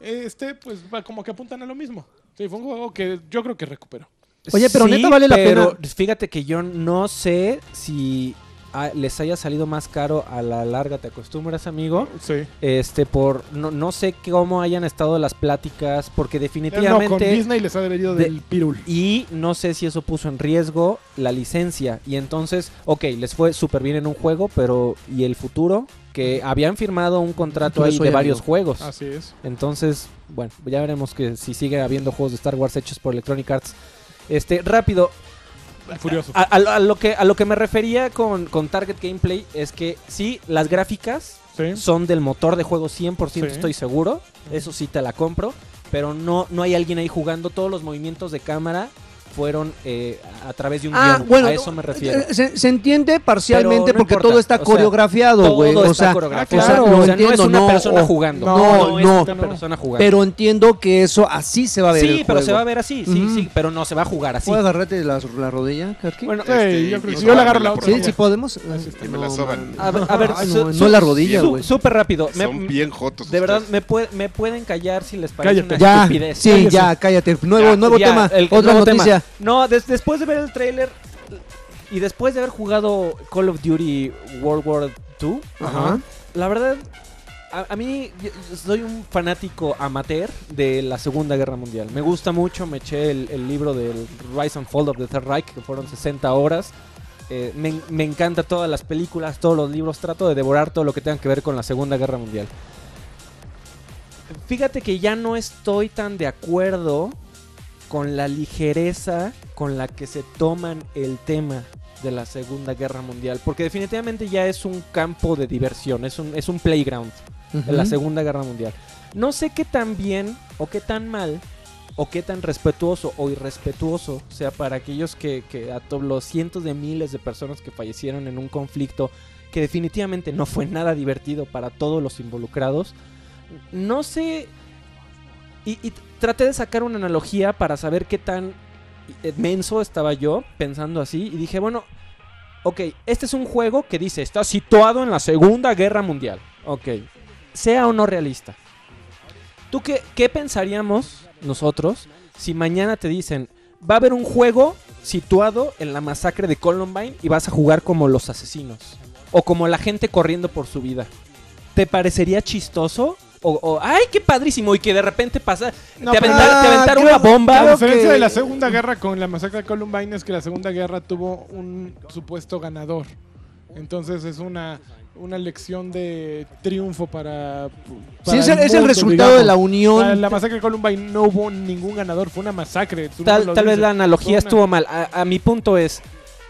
Este, pues va como que apuntan a lo mismo. Sí, fue un juego que yo creo que recuperó. Oye, pero Sí, neta vale la pero pena. Fíjate que yo no sé si ah, les haya salido más caro a la larga, ¿te acostumbras, amigo? Sí. Este, por. No, no sé cómo hayan estado las pláticas, porque No, con definitivamente. Disney les ha venido de- del pirul. Y no sé si eso puso en riesgo la licencia. Y entonces, ok, les fue súper bien en un juego, pero ¿y el futuro? Que habían firmado un contrato ahí de varios juegos. Así es. Entonces, bueno, ya veremos que si sigue habiendo juegos de Star Wars hechos por Electronic Arts. Este, rápido, Furioso. a, a- a lo, que, a lo que me refería con, con Target Gameplay es que sí, las gráficas Sí. son del motor de juego 100%, Sí. estoy seguro. Eso sí te la compro. Pero no, no hay alguien ahí jugando. Todos los movimientos de cámara fueron eh, a través de un Ah, guion. bueno, a eso me refiero. eh, Se, se entiende parcialmente no porque importa, todo está o sea, coreografiado, güey. Todo O está sea, coreografiado. ah, claro, o sea, lo no entiendo, es una no, persona o- jugando. no, es no. una persona jugando. pero entiendo que eso así se va a ver. sí, el pero juego. se va a ver así, sí, Ujú. sí, pero no se va a jugar así. ¿Puedo agarrarte la, la rodilla, Karki? Bueno, Sí, Este, yo creo que sí. Yo le agarro la otra. sí, sí podemos. Me la soban. a ver, no, la rodilla, güey. Súper rápido. Me- Son bien jotos. de verdad, me, puede- me pueden callar si les parece Cállate. una Ya, estupidez. sí, ya, cállate. Nuevo, tema, el- otra noticia. No, des- después de ver el tráiler y después de haber jugado Call of Duty World War II, Ajá. la verdad, a, a mí soy un fanático amateur de la Segunda Guerra Mundial. Me gusta mucho, me eché el, el libro del Rise and Fall of the Third Reich, que fueron 60 horas. Eh, me, me encanta todas las películas, todos los libros, trato de devorar todo lo que tenga que ver con la Segunda Guerra Mundial. Fíjate que ya no estoy tan de acuerdo con la ligereza con la que se toman el tema de la Segunda Guerra Mundial, porque definitivamente ya es un campo de diversión, es un, es un playground de la. Segunda Guerra Mundial. No sé qué tan bien o qué tan mal o qué tan respetuoso o irrespetuoso sea para aquellos que, que a todos los cientos de miles de personas que fallecieron en un conflicto que definitivamente no fue nada divertido para todos los involucrados. No sé... Y, traté de sacar una analogía para saber qué tan menso estaba yo pensando así y dije, bueno, ok, este es un juego que dice, está situado en la Segunda Guerra Mundial. Ok, sea o no realista. ¿Tú qué, qué pensaríamos nosotros si mañana te dicen, va a haber un juego situado en la masacre de Columbine y vas a jugar como los asesinos? O como la gente corriendo por su vida. ¿Te parecería chistoso? O, o, ay, qué padrísimo, y que de repente pasa, No, te, aventaron creo- una bomba. La diferencia que- de la Segunda Guerra con la masacre de Columbine es que la Segunda Guerra tuvo un supuesto ganador. Entonces es una, una lección de triunfo para. Sí, para es el, es el mundo, resultado digamos. de la Para unión. la masacre de Columbine no hubo ningún ganador, fue una masacre. Tal, vez la analogía una- estuvo mal. A, a mi punto es,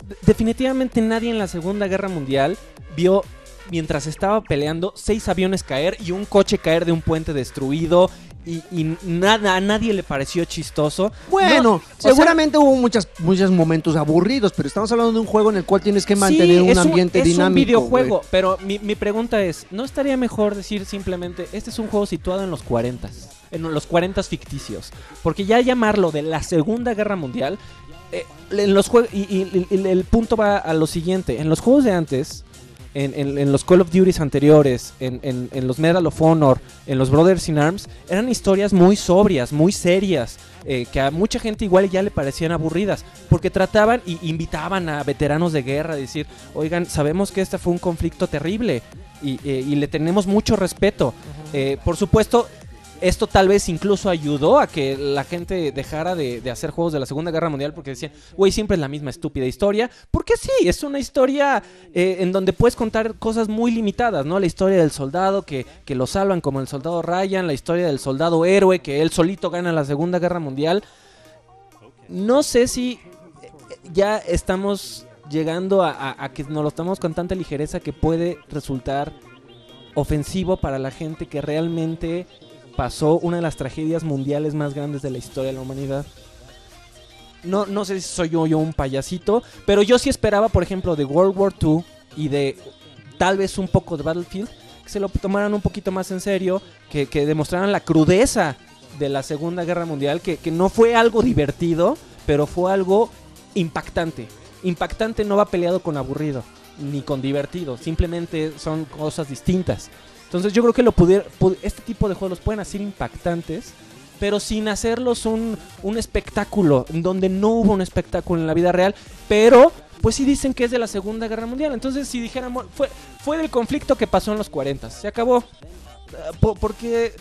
de- definitivamente nadie en la Segunda Guerra Mundial vio, mientras estaba peleando, seis aviones caer y un coche caer de un puente destruido. Y, y nada, a nadie le pareció chistoso. Bueno, No, o sea, seguramente hubo muchas, muchos momentos aburridos, pero estamos hablando de un juego en el cual tienes que sí, mantener un es ambiente es dinámico. un videojuego, pero mi, mi pregunta es, ¿no estaría mejor decir simplemente, este es un juego situado en los 40 en los 40 ficticios? Porque ya llamarlo de la Segunda Guerra Mundial, eh, en los y- y el punto va a lo siguiente, en los juegos de antes, en, en- en los Call of Duty anteriores, en, en- en los Medal of Honor, en los Brothers in Arms, eran historias muy sobrias, muy serias, eh, que a mucha gente igual ya le parecían aburridas, porque trataban y invitaban a veteranos de guerra a decir, oigan, sabemos que este fue un conflicto terrible y, eh, y le tenemos mucho respeto. Eh, por supuesto, esto tal vez incluso ayudó a que la gente dejara de, hacer juegos de la Segunda Guerra Mundial porque decían, güey, siempre es la misma estúpida historia. Porque sí, es una historia eh, en donde puedes contar cosas muy limitadas, ¿no? La historia del soldado que, que lo salvan como el soldado Ryan, la historia del soldado héroe que él solito gana la Segunda Guerra Mundial. No sé si eh, ya estamos llegando a que nos lo estamos con tanta ligereza que puede resultar ofensivo para la gente que realmente pasó una de las tragedias mundiales más grandes de la historia de la humanidad. No, no sé si soy yo, yo un payasito, pero yo sí esperaba, por ejemplo, de World War II y de tal vez un poco de Battlefield, que se lo tomaran un poquito más en serio, que, que demostraran la crudeza de la Segunda Guerra Mundial, que, que no fue algo divertido, pero fue algo impactante. Impactante no va peleado con aburrido, ni con divertido, simplemente son cosas distintas. Entonces yo creo que lo pudier- pu- este tipo de juegos pueden hacer impactantes, pero sin hacerlos un, un espectáculo, en donde no hubo un espectáculo en la vida real, pero pues sí dicen que es de la Segunda Guerra Mundial. Entonces si dijéramos, fue, fue del conflicto que pasó en los 40, se acabó. Po- porque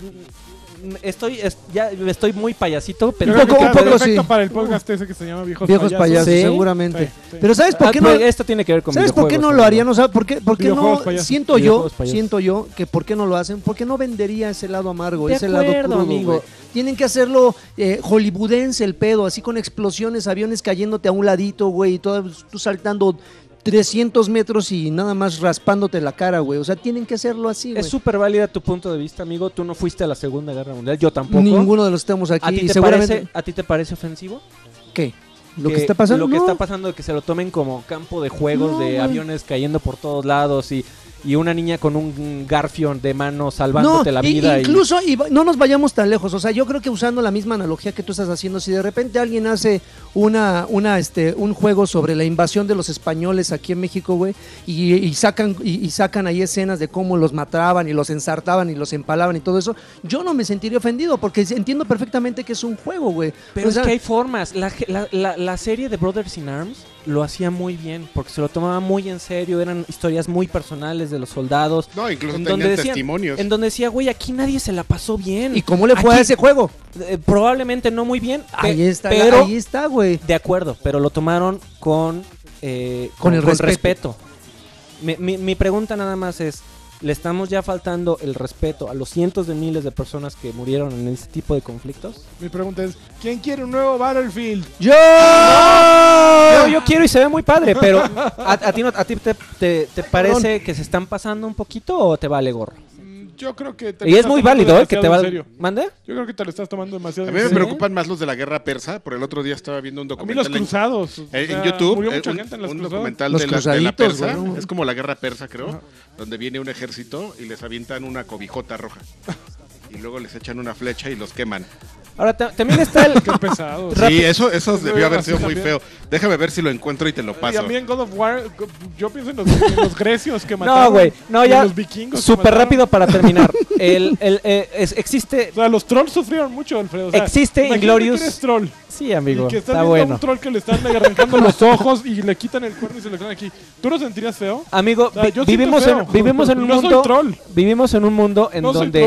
estoy, es- ya estoy muy payasito, pero... que poco- un poco perfecto sí. para el podcast ese que se llama Viejos, Viejos payasos, ¿Sí? seguramente. Sí, sí. Pero ¿sabes por Ah, qué no? esto tiene que ver con ¿Sabes por qué no lo harían? O sea, ¿por qué, por qué no? payasos. Siento yo, payasos. siento yo que ¿por qué no lo hacen? Porque no vendería ese lado amargo, De ese lado crudo, amigo. Tienen que hacerlo eh, hollywoodense el pedo, así con explosiones, aviones cayéndote a un ladito, güey, y todo, tú saltando 300 metros y nada más raspándote la cara, güey. O sea, tienen que hacerlo así, güey. Es súper válida tu punto de vista, amigo. Tú no fuiste a la Segunda Guerra Mundial, yo tampoco. Ninguno de los estamos aquí. ¿A ti, te seguramente... parece, ¿A ti te parece ofensivo? ¿Qué? ¿Lo que, está pasando? Lo que No. está pasando de que se lo tomen como campo de juegos, No, de aviones cayendo por todos lados y, y una niña con un garfio de mano salvándote la vida. y- incluso, y no nos vayamos tan lejos. O sea, yo creo que usando la misma analogía que tú estás haciendo, si de repente alguien hace una, una, este, un juego sobre la invasión de los españoles aquí en México, güey, y, y sacan, y, y sacan ahí escenas de cómo los mataban y los ensartaban y los empalaban y todo eso, yo no me sentiría ofendido porque entiendo perfectamente que es un juego, güey. Pero O sea, es que hay formas. La, la- la- la serie de Brothers in Arms lo hacía muy bien porque se lo tomaba muy en serio. Eran historias muy personales de los soldados. No, incluso En donde decían- testimonios. En donde decía, güey, aquí nadie se la pasó bien. ¿Y cómo le fue a ese juego? Eh, probablemente no muy bien. Ahí está, pero ahí está, güey. De acuerdo, pero lo tomaron con, eh, Con el respeto. respeto. Mi, mi- mi pregunta nada más es, ¿le estamos ya faltando el respeto a los cientos de miles de personas que murieron en ese tipo de conflictos? Mi pregunta es, ¿quién quiere un nuevo Battlefield? ¡Yo! Yo, yo quiero y se ve muy padre, pero ¿a, a ti, no- a ti te, te- te parece que se están pasando un poquito o te vale gorro? Yo creo que te Y lo es estás muy tomando válido, ¿eh? Que te demasiado va... ¿Mande? Yo creo que te lo estás tomando demasiado A en mí me serio. preocupan más los de la guerra persa. Por el otro día estaba viendo un A mí los documental en- cruzados. o en, en sea, YouTube. Murió eh, mucha un, gente en los un cruzados. documental Los de la, de la cruzaditos, persa. Es como la guerra persa, creo. Ajá. Donde viene un ejército y les avientan una cobijota roja. Y luego les echan una flecha y los queman. Ahora, ta- también está el... Qué pesado. Sí, eso, eso debió haber sido muy también. feo. Déjame ver si lo encuentro y te lo Y paso. mí en God of War, yo pienso en los, en los grecios que mataron. No, güey, no, y en ya... los vikingos. Súper rápido para terminar. El, el, eh, es- existe... O sea, los trolls sufrieron mucho, Alfredo. O sea, Existe Inglorious- que eres troll. Sí, amigo, y que está bueno. un troll que le están arrancando los ojos y le quitan el cuerno y se lo quedan aquí. ¿Tú no sentirías feo? Amigo, O sea, vi- yo vivimos, feo. en, vivimos en un No soy mundo... troll. Vivimos en un mundo en No soy donde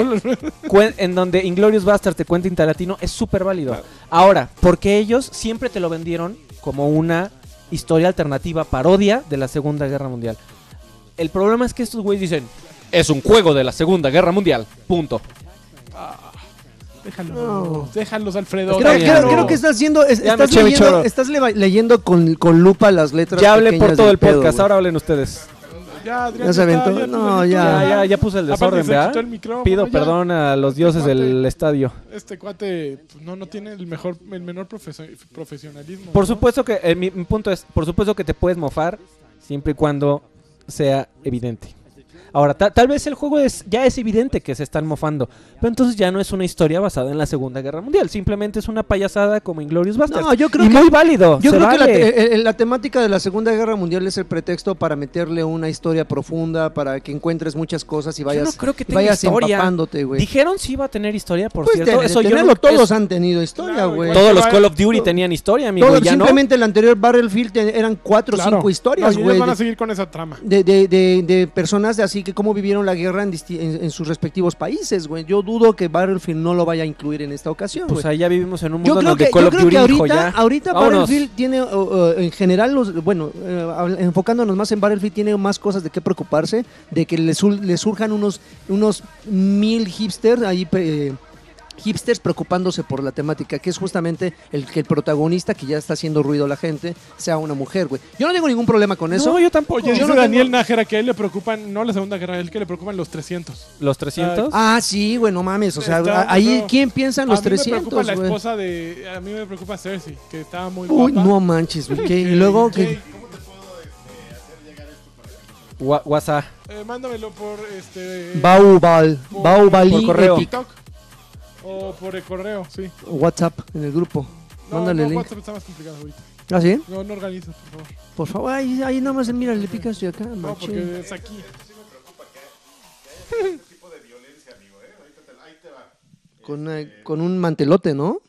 en donde Inglorious Bastard te cuenta Taratino es súper válido. Claro. Ahora, porque ellos siempre te lo vendieron como una historia alternativa, parodia de la Segunda Guerra Mundial. El problema es que estos güeyes dicen, es un juego de la Segunda Guerra Mundial, punto. No. Déjalos, Alfredo. Creo, creo- que estás haciendo, es- estás leyendo, estás le- leyendo con, con lupa las letras. Ya hablé por todo el pedo, podcast, ahora hablen ustedes. Ya, Adrián, ¿Ya se está, aventó? ya No, ya. Ya, ya, ya puse el desorden, Pido ya. perdón a los dioses cuate. del estadio. Este cuate pues, no, no tiene el mejor, el menor profesio- profesionalismo. Por ¿no? supuesto que, eh, mi, mi punto es, por supuesto que te puedes mofar siempre y cuando sea evidente. Ahora, ta- tal vez el juego es, ya es evidente que se están mofando, pero entonces ya no es una historia basada en la Segunda Guerra Mundial, simplemente es una payasada como Inglorious Basterds. No, yo creo y que- muy válido. Yo se creo que la, te- eh, la temática de la Segunda Guerra Mundial es el pretexto para meterle una historia profunda, para que encuentres muchas cosas y Yo vayas, no creo que y tenga vayas historia. empapándote, güey. Dijeron si iba a tener historia, por Pues cierto. de- Eso yo no- todos es- han tenido historia, güey. todos los Call of Duty tenían historia, amigo. Todo- y ya no. simplemente el anterior Battlefield eran cuatro o Claro. cinco historias, güey. van a seguir con esa trama. de, de, de, de personas de así que cómo vivieron la guerra en, en- en sus respectivos países, güey. Yo dudo que Battlefield no lo vaya a incluir en esta ocasión, Pues güey. ahí ya vivimos en un Yo mundo creo donde que, Call yo creo que dijo ahorita, ya. ahorita vámonos. Battlefield tiene, uh, uh, en general, los, bueno, eh, enfocándonos más en Battlefield, tiene más cosas de qué preocuparse, de que le, sur- le surjan unos, unos mil hipsters ahí. eh, hipsters preocupándose por la temática, que es justamente el que el protagonista, que ya está haciendo ruido a la gente, sea una mujer, güey. Yo no tengo ningún problema con eso. No, yo tampoco. Yo dice no Daniel tengo- Nájera que a él le preocupan, no la Segunda Guerra, a él que le preocupan los 300. Los 300. Ah, sí, güey, no mames. O sea, Está- ahí, no. ¿quién piensa en los a mí me preocupa 300, la güey? esposa de... A mí me preocupa Cersei, que estaba muy Uy, guapa. no manches, güey. ¿qué? Y luego, que- WhatsApp. Eh, mándamelo por este. Baubal, por- Baubali por correo. TikTok. O por el correo, sí. WhatsApp en el grupo. No, Mándale no, link. WhatsApp está más complicado ahorita. ¿Ah, sí? No, no organizas, por favor. Por favor, ahí, ahí nada más mira, le picas y acá, No, machín. porque es aquí. Con, una- con un mantelote, ¿no?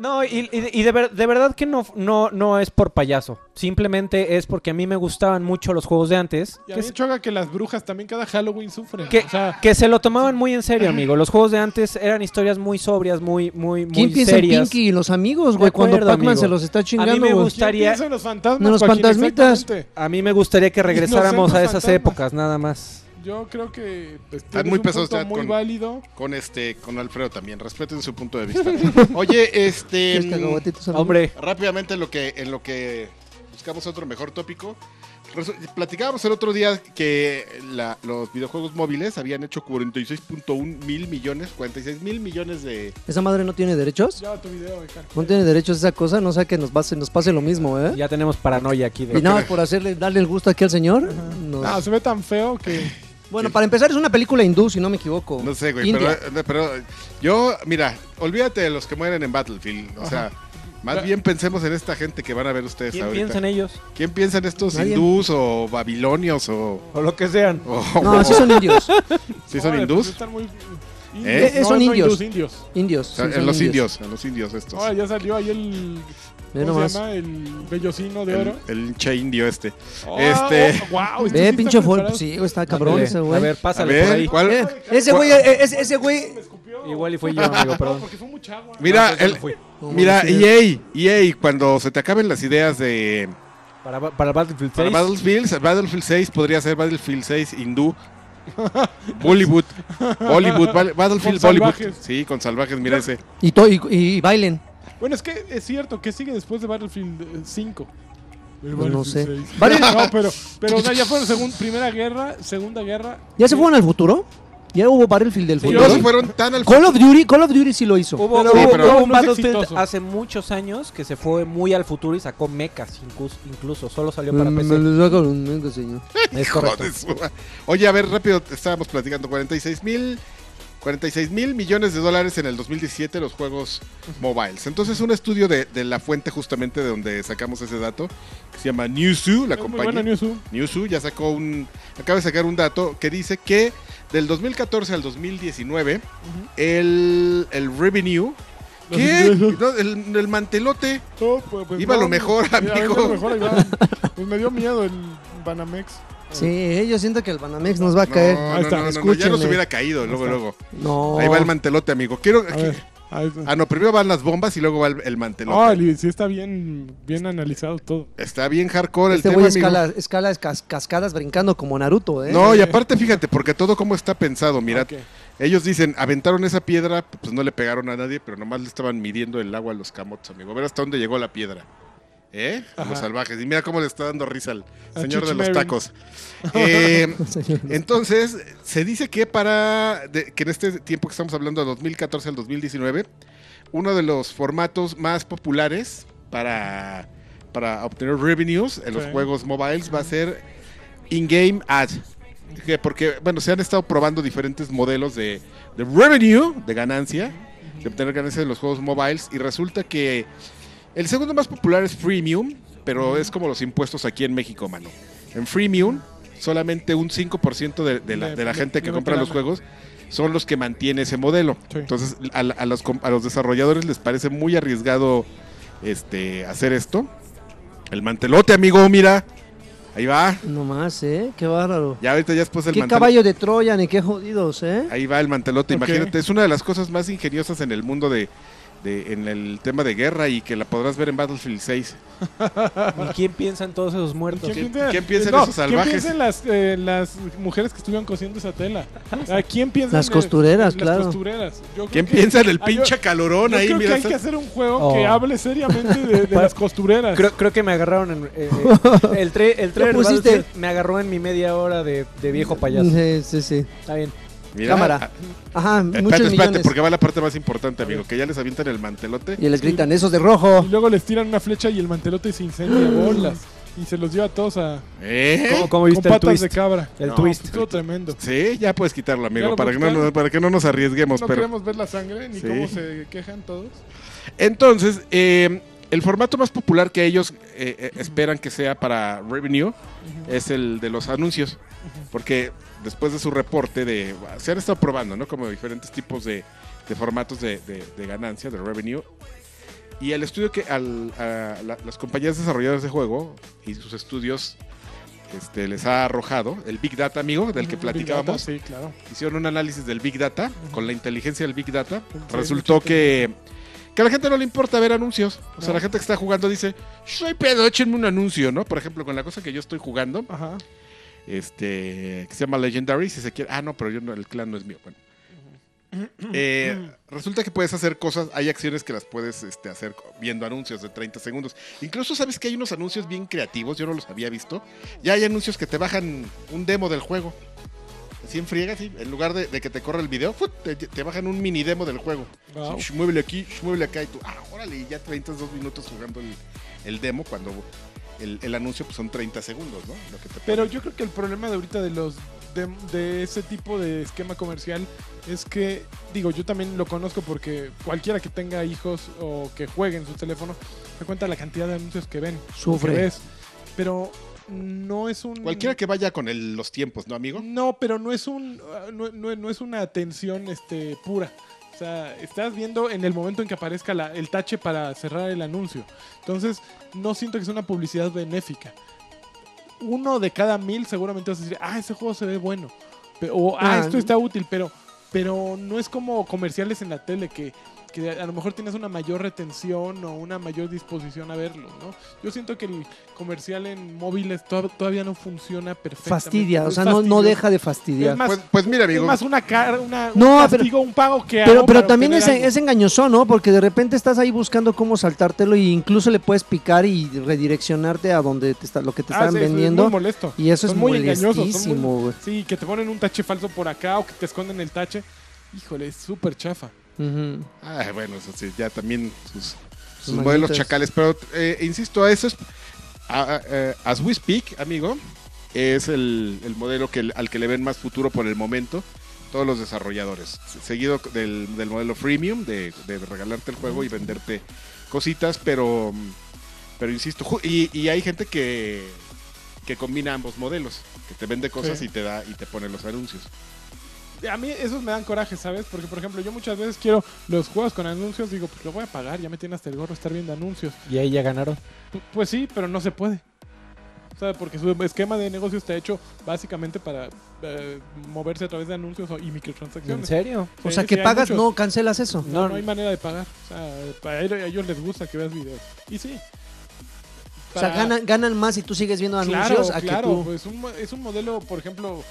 No, y, y- y de, ver- de verdad que no, no, no es por payaso. Simplemente es porque a mí me gustaban mucho los juegos de antes. Y a Que, mí me choca que las brujas también cada Halloween sufren. que, o sea, que se lo tomaban muy en serio, amigo. Los juegos de antes eran historias muy sobrias, muy, muy, muy ¿Quién piensa serias. en Pinky y los amigos, güey? Cuando Pac-Man se los está chingando, me güey. gusta- ¿quién gustaría- piensa en los fantasmas? No, los Joaquín? fantasmitas. Exactamente. A mí me gustaría que regresáramos a esas fantasmas. épocas, nada más. Yo creo que pues, Están muy pesados muy con- válido. Con este, con Alfredo también. Respeten su punto de vista. Oye, este. ¿Quieres cacahuatitos, amigo? Hombre, Rápidamente en lo que, en lo que buscamos otro mejor tópico. Platicábamos el otro día que la- los videojuegos móviles habían hecho 46.1 mil millones, 46 mil millones de... ¿Esa madre no tiene derechos? Ya tu video. No tiene derechos esa cosa, no sea que nos pase, nos pase lo mismo, ¿eh? ya tenemos paranoia aquí. De... Y nada más por hacerle, darle el gusto aquí al señor. nos- No, se ve tan feo que. Bueno, para empezar es una película hindú, si no me equivoco. No sé, güey, pero, India. pero yo, mira, olvídate de los que mueren en Battlefield. O sea, más Pero- bien pensemos en esta gente que van a ver ustedes ¿Quién ahorita. piensa en ellos? ¿Quién piensa en estos Nadie. hindús o babilonios o... O lo que sean. o- No, sí son indios. ¿Sí son Órale, hindús? pues están muy. ¿Eh? Eh, son no, indios. hindús, indios. Indios. O sea, sí, en son los indios, en los indios estos. Ahora ya salió ahí el. ¿Cómo nomás. se llama? El bellocino de el, oro. el hincha indio este. Oh, este- oh, wow, este sí Ve, está pinche preparado. Sí, güey, está cabrón ese A güey. ver, A pásale ver, por ahí. ¿cuál? Eh, ese güey, eh, ese, ese güey. Igual y fui yo, amigo, No, perdón. porque fue mucha agua. Mira, No, entonces el, no. No, mira, sí. EA, EA, cuando se te acaben las ideas de Para, para Battlefield 6. para Battlefield, Battlefield 6 podría ser Battlefield 6 hindú. Bollywood, Bollywood, Battlefield Con Bollywood. salvajes. Sí, con salvajes, mira ese. Y, to- y, y bailen. Bueno, es que es cierto que sigue después de Battlefield eh, 5. El Pues no Battlefield sé. 6. Vale. No, pero, pero no, ya fueron segun- primera guerra, segunda guerra. ¿Ya se fueron al futuro? ¿Ya hubo Battlefield del Sí, futuro? no se fueron tan al Call of Duty, Call of Duty sí lo hizo. Hubo, Pero- hubo- Sí, pero- hubo un es Battlefield exitoso. hace muchos años que se fue muy al futuro y sacó mechas incluso, incluso solo salió para Mm, Me PC. lo señor. Es Hijo correcto. de su- Oye, a ver, rápido, estábamos platicando. 46 mil 46 mil millones de dólares en el 2017 los juegos mobiles. Entonces, un estudio de, de la fuente justamente de donde sacamos ese dato, que se llama Newzoo, la Es compañía. buena Newzoo. Newzoo ya sacó un, acaba de sacar un dato que dice que del 2014 al 2019 el, el revenue, ¿qué? No, el, el mantelote, No, pues, pues, Iba no, lo mejor, amigo. lo mejor. Pues me dio miedo el Banamex. Sí, yo siento que el Banamex nos va a caer. no, Ahí no, está, no, no, no, ya nos hubiera caído, luego, luego. No. Ahí va el mantelote, amigo. Quiero, A ver, ah, no, primero van las bombas y luego va el, el mantelote. Ah, li- sí está bien, bien analizado todo. Está bien hardcore el Este tema, güey amigo. escala, escala cas- cascadas brincando como Naruto, ¿eh? No, y aparte, fíjate, porque todo como está pensado, mira, Ok. ellos dicen, aventaron esa piedra, pues no le pegaron a nadie, pero nomás le estaban midiendo el agua a los camotes, amigo. A ver hasta dónde llegó la piedra. ¿Eh? A los salvajes. Y mira cómo le está dando risa al A señor de los tacos. Eh, entonces, se dice que para, de- que en este tiempo que estamos hablando, de 2014 al 2019, uno de los formatos más populares para, para obtener revenues en los Sí. juegos mobiles va a ser in-game ad. Que Porque, bueno, se han estado probando diferentes modelos de, de revenue, de ganancia, de obtener ganancia en los juegos mobiles, y resulta que el segundo más popular es freemium, pero es como los impuestos aquí en México, mano. En freemium, solamente un 5% de, de la, De- gente que compra los juegos son los que mantiene ese modelo. Sí. Entonces, a, los, com- a los desarrolladores les parece muy arriesgado este, hacer esto. El mantelote, amigo, mira. Ahí va. No más, ¿eh? Qué bárbaro. Ya ahorita ya después el Qué mantelote. caballo de Troya, ni qué jodidos, ¿eh? Ahí va el mantelote, imagínate, es una de las cosas más ingeniosas en el mundo de, de- en el tema de guerra y que la podrás ver en Battlefield 6. ¿Y quién piensa en todos esos muertos? ¿Quién- piensa- quién piensa en No, esos salvajes? ¿Quién piensa en las, eh, las mujeres que estuvieron cosiendo esa tela? ¿A quién piensa Las en, costureras, en claro. Las costureras. Yo creo ¿Quién que- piensa en el Ah, pinche yo- calorón Yo ahí? creo Mira, que hay que hacer un juego que Oh. hable seriamente de, de Pa- las costureras. Creo, creo que me agarraron en... eh, eh, el, tra- el trailer pusiste? Me agarró en mi media hora de, de viejo payaso. Sí, sí, sí. Está bien. Mira, Cámara. ah, Ajá, Espérate, muchos espérate, millones. porque va la parte más importante, amigo, que ya les avientan el mantelote. Y les gritan, esos de rojo. Y luego les tiran una flecha y el mantelote se incendia bolas. y se los lleva a todos a ¿Eh? ¿Cómo, cómo con viste el patas twist? de cabra. El No, twist. Estuvo tremendo. Sí, ya puedes quitarlo, ¿Ya amigo, para que, no, nos- para que no nos arriesguemos. No pero queremos ver la sangre ni Sí. cómo se quejan todos. Entonces, eh, el formato más popular que ellos eh, eh, esperan que sea para revenue es el de los anuncios. Porque después de su reporte de... Se han estado probando, ¿no? Como diferentes tipos de, de formatos de, de- de ganancia, de revenue. Y el estudio que al- a la- las compañías desarrolladoras de juego y sus estudios este, les ha arrojado, el Big Data, amigo, del que platicábamos, Data, Sí, claro. hicieron un análisis del Big Data, con la inteligencia del Big Data, Sí, resultó que, que a la gente no le importa ver anuncios. O sea, No. la gente que está jugando dice, soy pedo, échenme un anuncio, ¿no? Por ejemplo, con la cosa que yo estoy jugando, Ajá. Este, que se llama Legendary, si se quiere. Ah, no, pero yo no, el clan no es mío. Bueno. Eh, resulta que puedes hacer cosas, hay acciones que las puedes este, hacer viendo anuncios de 30 segundos. Incluso sabes que hay unos anuncios bien creativos, yo no los había visto. Ya hay anuncios que te bajan un demo del juego. Así en friega, sí. En lugar de, de que te corra el video, te, te bajan un mini demo del juego. Wow. Muévele aquí, muévele acá y tú, ah, órale, ya 32 minutos jugando el, el demo cuando el, el anuncio pues, son 30 segundos, ¿no? Lo que te Pero yo creo que el problema de ahorita de los de, de ese tipo de esquema comercial es que, digo, yo también lo conozco porque cualquiera que tenga hijos o que juegue en su teléfono se cuenta la cantidad de anuncios que ven. Sufre. que ves. Pero no es un... Cualquiera que vaya con el- los tiempos, ¿no, amigo? No, pero no es un no, no- no es una atención este pura. Sea, estás viendo en el momento en que aparezca la- el tache para cerrar el anuncio. Entonces, no siento que sea una publicidad benéfica. Uno de cada mil seguramente vas a decir, ah, ese juego se ve bueno. O, ah, Ah, esto está útil, pero, pero no es como comerciales en la tele que, que a lo mejor tienes una mayor retención o una mayor disposición a verlo, ¿no? Yo siento que el comercial en móviles to- todavía no funciona perfectamente. Fastidia, o Es sea, no, no deja de fastidiar. Es más, Pues, pues mira, es amigo, más una cara, una, No, un pero- castigo, un pago que Pero, hago pero también es, es engañoso, ¿no? Porque de repente estás ahí buscando cómo saltártelo y incluso le puedes picar y redireccionarte a donde te está, lo que te Ah, están sí, eso es vendiendo. muy molesto. y eso Son es muy engañosos, son muy-. Sí, que te ponen un tache falso por acá o que te esconden el tache. Híjole, es súper chafa. Ujú. Ah, bueno, eso sí, ya también sus, modelos chacales. Pero, eh, insisto, eso es. a- a- eh, as we speak, amigo, es el, el modelo que, al que le ven más futuro por el momento. Todos los desarrolladores. Seguido del, del modelo freemium, de, de regalarte el juego y venderte cositas, pero. Pero insisto, y, y hay gente que, que combina ambos modelos, que te vende cosas Sí. y te da y te pone los anuncios. A mí esos me dan coraje, ¿sabes? Porque, por ejemplo, yo muchas veces quiero los juegos con anuncios. Digo, pues lo voy a pagar. Ya me tiene hasta el gorro estar viendo anuncios. Y ahí ya ganaron. Pu- Pues sí, pero no se puede. O sea, porque su esquema de negocio está hecho básicamente para eh, moverse a través de anuncios y ¿En microtransacciones. serio? O sea, que pagas, muchos. no, cancelas eso. No, no hay manera de pagar. O sea, para ellos- a ellos les gusta que veas videos. Y sí. O sea, ganan, ganan más si tú sigues viendo anuncios Claro, a claro. que tú. Pues un, es un modelo, por ejemplo,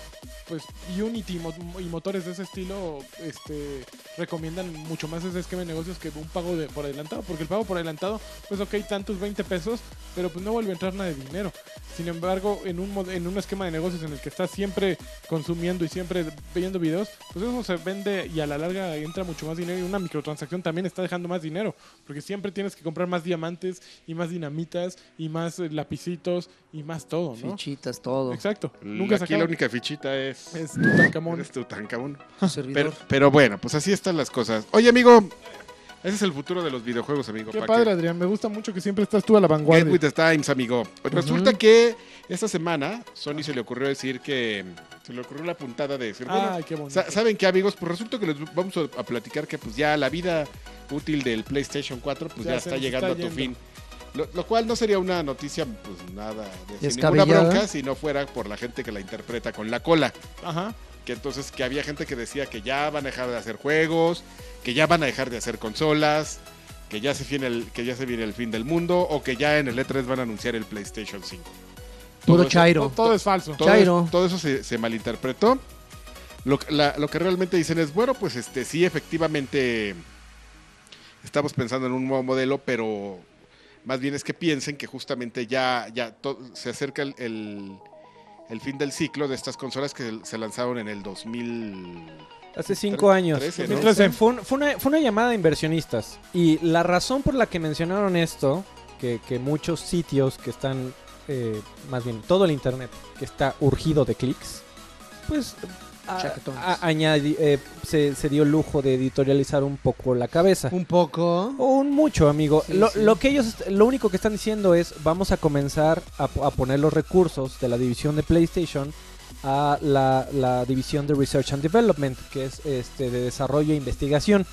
pues Unity y mo- y motores de ese estilo este, recomiendan mucho más ese esquema de negocios que un pago de, por adelantado. Porque el pago por adelantado, pues ok, tantos 20 pesos, pero pues no vuelve a entrar nada de dinero. Sin embargo, en un, mod- en un esquema de negocios en el que estás siempre consumiendo y siempre viendo videos, pues eso se vende y a la larga entra mucho más dinero y una microtransacción también está dejando más dinero, porque siempre tienes que comprar más diamantes y más dinamitas y más eh, lapicitos y más todo, ¿no? Fichitas, todo. Exacto. Nunca Aquí la única fichita es. Es Tutankamón. eres Tutankamón. Pero, pero bueno, pues así están las cosas. Oye, amigo, ese es el futuro de los videojuegos, amigo. Qué pa' padre, que- Adrián. Me gusta mucho que siempre estás tú a la Get vanguardia. with the times, amigo. Pues resulta que esta semana Sony se le ocurrió decir que se le ocurrió la puntada de decir, bueno, Ay, qué bonito. sa- ¿saben qué, amigos? Pues resulta que les vamos a, platicar que pues ya la vida útil del PlayStation 4 pues Ya está llegando está a tu fin. Lo, lo cual no sería una noticia pues nada de sin ninguna bronca si no fuera por la gente que la interpreta con la cola. Ajá. que entonces que había gente que decía que ya van a dejar de hacer juegos, que ya van a dejar de hacer consolas, que ya se viene el, que ya se viene el fin del mundo o que ya en el E3 van a anunciar el PlayStation 5. Puro Todo eso- chairo. Todo, todo es falso. Todo, Chairo. todo eso se, se malinterpretó. Lo, la- lo que realmente dicen es, bueno, pues este sí, efectivamente estamos pensando en un nuevo modelo, pero más bien es que piensen que justamente ya, ya se acerca el, el- el fin del ciclo de estas consolas que se lanzaron en el 2000. Hace cinco años. 13, ¿no? Entonces, Fue, un- fue una, fue una llamada de inversionistas. Y la razón por la que mencionaron esto, que, que muchos sitios que están eh, más bien todo el internet que está urgido de clics, pues a- añadi- eh, se, se dio el lujo de editorializar un poco la cabeza. Un poco. O un mucho, amigo. Sí, lo, sí. lo que ellos, lo único que están diciendo es, vamos a comenzar a, po- a poner los recursos de la división de PlayStation a la, la división de Research and Development, que es este de desarrollo e investigación,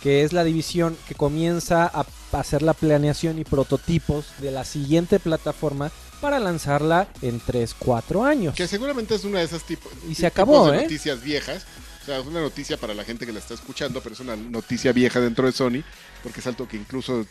que es la división que comienza a hacer la planeación y prototipos de la siguiente plataforma para lanzarla en 3, 4 años. Que seguramente es una de esas tipos. Y se acabó, de ¿eh? noticias viejas. O sea, es una noticia para la gente que la está escuchando, pero es una noticia vieja dentro de Sony, porque es algo que incluso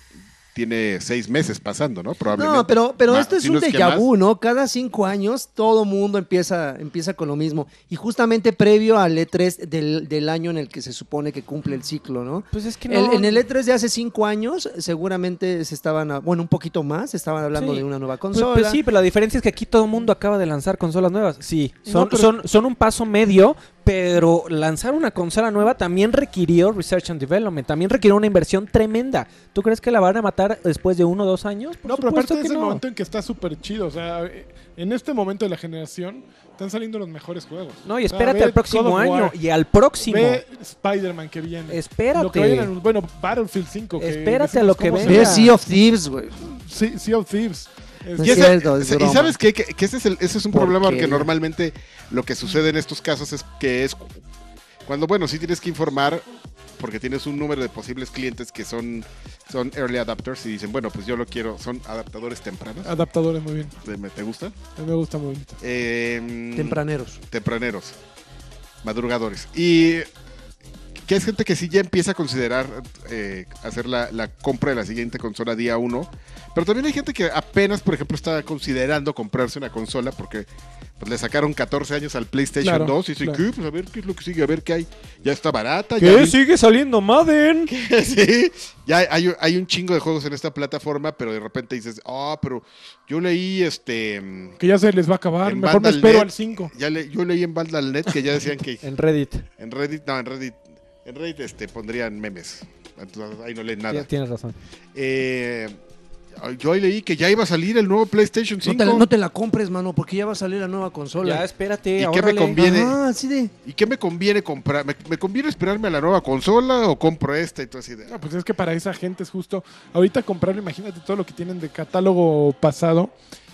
tiene seis meses pasando, ¿no? Probablemente. No, pero, pero esto es si un no es déjà vu, ¿no? Cada cinco años todo mundo empieza, empieza con lo mismo. Y justamente previo al E3 del, del año en el que se supone que cumple el ciclo, ¿no? Pues es que El- no- en el E3 de hace cinco años, seguramente se estaban, a- bueno, un poquito más, estaban hablando Sí. de una nueva Pues- consola. pues sí, pero la diferencia es que aquí todo el mundo acaba de lanzar consolas nuevas. Sí, No, son, pero- son, son un paso medio, pero lanzar una consola nueva también requirió Research and Development, también requirió una inversión tremenda. ¿Tú crees que la van a matar después de uno o dos años? Por No, pero aparte es que el no. momento en que está súper chido. O sea, en este momento de la generación están saliendo los mejores juegos. No, y O sea, espérate ve al próximo año War, y al próximo. Ve Spider-Man que viene. Espérate. Lo que a- bueno, Battlefield 5. que Espérate a lo que venga. Ve. Sea of Thieves, güey. Sí, Sea of Thieves. No Y, es ese- cierto, es y broma. sabes qué? que, que ese, es el- ese es un ¿Por problema qué? porque normalmente lo que sucede en estos casos es que es cuando, bueno, sí tienes que informar porque tienes un número de posibles clientes que son, son early adapters y dicen, bueno, pues yo lo quiero, son adaptadores tempranos. Adaptadores, muy bien. ¿Te, te gusta? A mí me gusta muy bonito. Eh, Tempraneros. tempraneros, madrugadores. Y que es gente que sí ya empieza a considerar eh, hacer la, la compra de la siguiente consola día uno. Pero también hay gente que apenas, por ejemplo, está considerando comprarse una consola porque pues, le sacaron 14 años al PlayStation Claro, 2 y dice, claro. ¿qué? Pues a ver qué es lo que sigue, a ver qué hay. Ya está barata. ¿Qué? Ya ¿Sigue saliendo Madden? sí, ya hay, un- hay un chingo de juegos en esta plataforma, pero de repente dices, ah, pero yo leí este... Que ya se les va a acabar. Mejor me espero Net. al 5. Ya le- yo leí en Vandal.net que ya decían que En Reddit. En Reddit, no, en Reddit, en Reddit este, pondrían memes. Entonces ahí no leen nada. Tien- Tienes razón. Eh, yo ahí leí que ya iba a salir el nuevo PlayStation No 5. te, la, no te la compres, mano, porque ya va a salir la nueva consola. Ya, espérate. ¿Y qué me conviene? Así de. ¿Y qué me conviene comprar? ¿Me, me conviene esperarme a la nueva consola o compro esta? Y todo así de, No, pues es que para esa gente es justo. Ahorita comprar, imagínate todo lo que tienen de catálogo pasado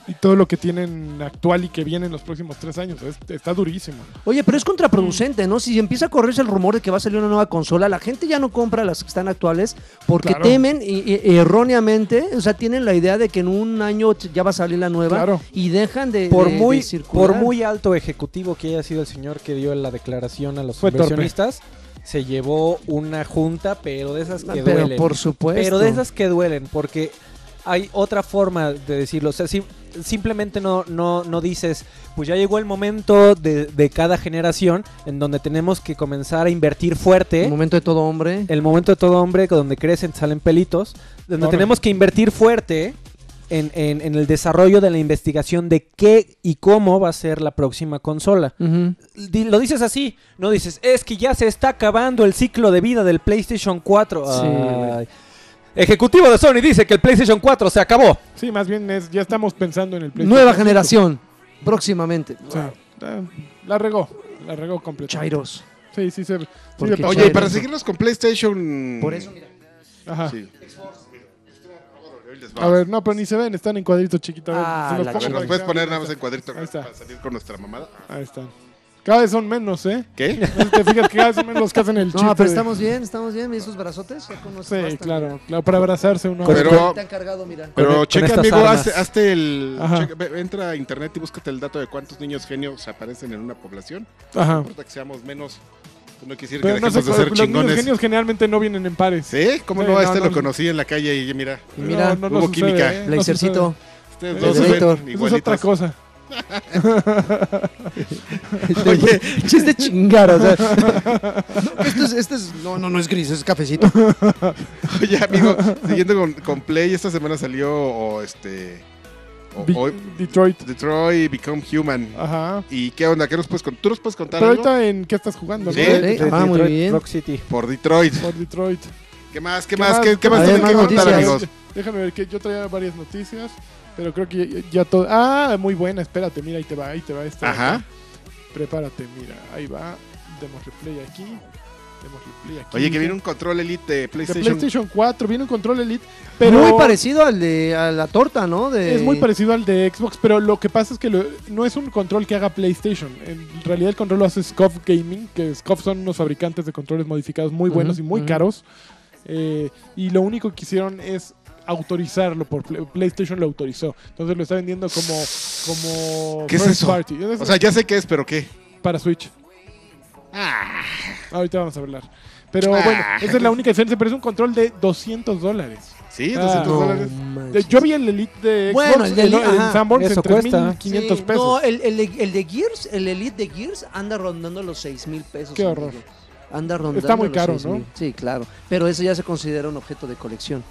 y todo lo que tienen actual y que viene en los próximos tres años. Es- está durísimo. Oye, pero es contraproducente, ¿no? Si empieza a correrse el rumor de que va a salir una nueva consola, la gente ya no compra las que están actuales porque Claro. temen y, y- erróneamente, o sea, tienen la idea de que en un año ya va a salir la nueva Claro. y dejan de, por de- de muy circular. por muy alto ejecutivo que haya sido el señor que dio la declaración a los Fue torpe. inversionistas se llevó una junta pero de esas que pero duelen por supuesto. pero de esas que duelen porque hay otra forma de decirlo o sea sim- simplemente no no no dices pues ya llegó el momento de, de cada generación en donde tenemos que comenzar a invertir fuerte el momento de todo hombre. el momento de todo hombre, donde crecen, salen pelitos, donde tenemos que invertir fuerte en, en- en el desarrollo de la investigación de qué y cómo va a ser la próxima consola. Lo dices así, no dices, es que ya se está acabando el ciclo de vida del PlayStation 4. Sí, Ay. Ejecutivo de Sony dice que el PlayStation 4 se acabó. Sí, más bien es, ya estamos pensando en el PlayStation Nueva 5. generación, próximamente. O sea, eh, la regó. La regó completamente. Chairos. Sí, sí, se, sí. Oye, y Chévere. para seguirnos con PlayStation. Por eso, mira. Ajá. Sí. A ver, no, pero ni se ven, están en cuadrito chiquito. A ver, Ah, se los la A pongo ver, ¿nos puedes poner nada más en cuadrito Ahí está. para salir con nuestra mamada? Ahí están. Cada vez son menos, ¿eh? ¿Qué? No te fijas que cada vez son menos los que hacen el chiste. No, pero de- estamos bien, estamos bien. ¿Y esos brazotes? Ya con Sí, bastan. claro, claro, para abrazarse uno. Pero-. Te han cargado, mira. Pero con checa, estas amigo, armas. hazte, hazte el. Ajá. checa- ve- entra a internet y búscate el dato de cuántos niños genios aparecen en una población. No Ajá. importa que seamos menos. No quiere decir Pero que no dejemos sé, de ser los niños chingones. genios generalmente no vienen en pares. ¿Sí? ¿Cómo Sí, no? no, Este no, lo no. conocí en la calle y mira. Y mira, no, hubo sucede, química. ¿eh? No. Ustedes dos se Héctor, ven Eso es otra cosa. Oye, chiste chingar, o sea. No, esto es, esto es, no, no, no es gris, es cafecito. Oye, amigo, siguiendo con, con Play, esta semana salió o este. o- Be- o- Detroit. Detroit Become Human. Ajá. ¿Y qué onda? ¿Qué nos puedes contar? ¿Tú nos puedes contar Pero algo? ahorita en qué estás jugando, Sí. ¿no? Sí. Ah, muy Detroit bien. Rock City. Por Detroit. Por Detroit. ¿Qué más? ¿Qué más? ¿Qué, qué más A ver, tienen que más contar, noticias. amigos? Déjame ver que yo traía varias noticias. Pero creo que ya, ya todo. Ah, muy buena, espérate, mira, ahí te va, ahí te va esta. Ajá. Prepárate, mira, ahí va. Démosle play aquí. Démosle play aquí. Oye, que viene un control Elite de De PlayStation. PlayStation 4, viene un control Elite, pero Muy parecido al de a la torta, ¿no? De... es muy parecido al de Xbox, pero lo que pasa es que lo- no es un control que haga PlayStation. En realidad el control lo hace Scoff Gaming, que Scoff son unos fabricantes de controles modificados muy buenos y muy caros. Eh, y lo único que hicieron es autorizarlo por Play- PlayStation lo autorizó. Entonces lo está vendiendo como como ¿Qué es first eso? party. Es O sea, ya sé qué es, pero ¿qué? para Switch. Ah, Ahorita vamos a hablar. Pero Ah. bueno, esa es la única diferencia, pero es un control de 200 dólares. sí, Ah, 200 No dólares. De- Yo vi el Elite de Xbox, Bueno, el de el, Elite, el ajá. Sanborns Eso en cuesta. 3.500 Sí, pesos. No, el, el, de- el de Gears, el Elite de Gears anda rondando los 6 mil pesos. Qué horror. amigo. Anda rondando Está muy los caro, 6,000. ¿no? Sí, claro. Pero eso ya se considera un objeto de colección.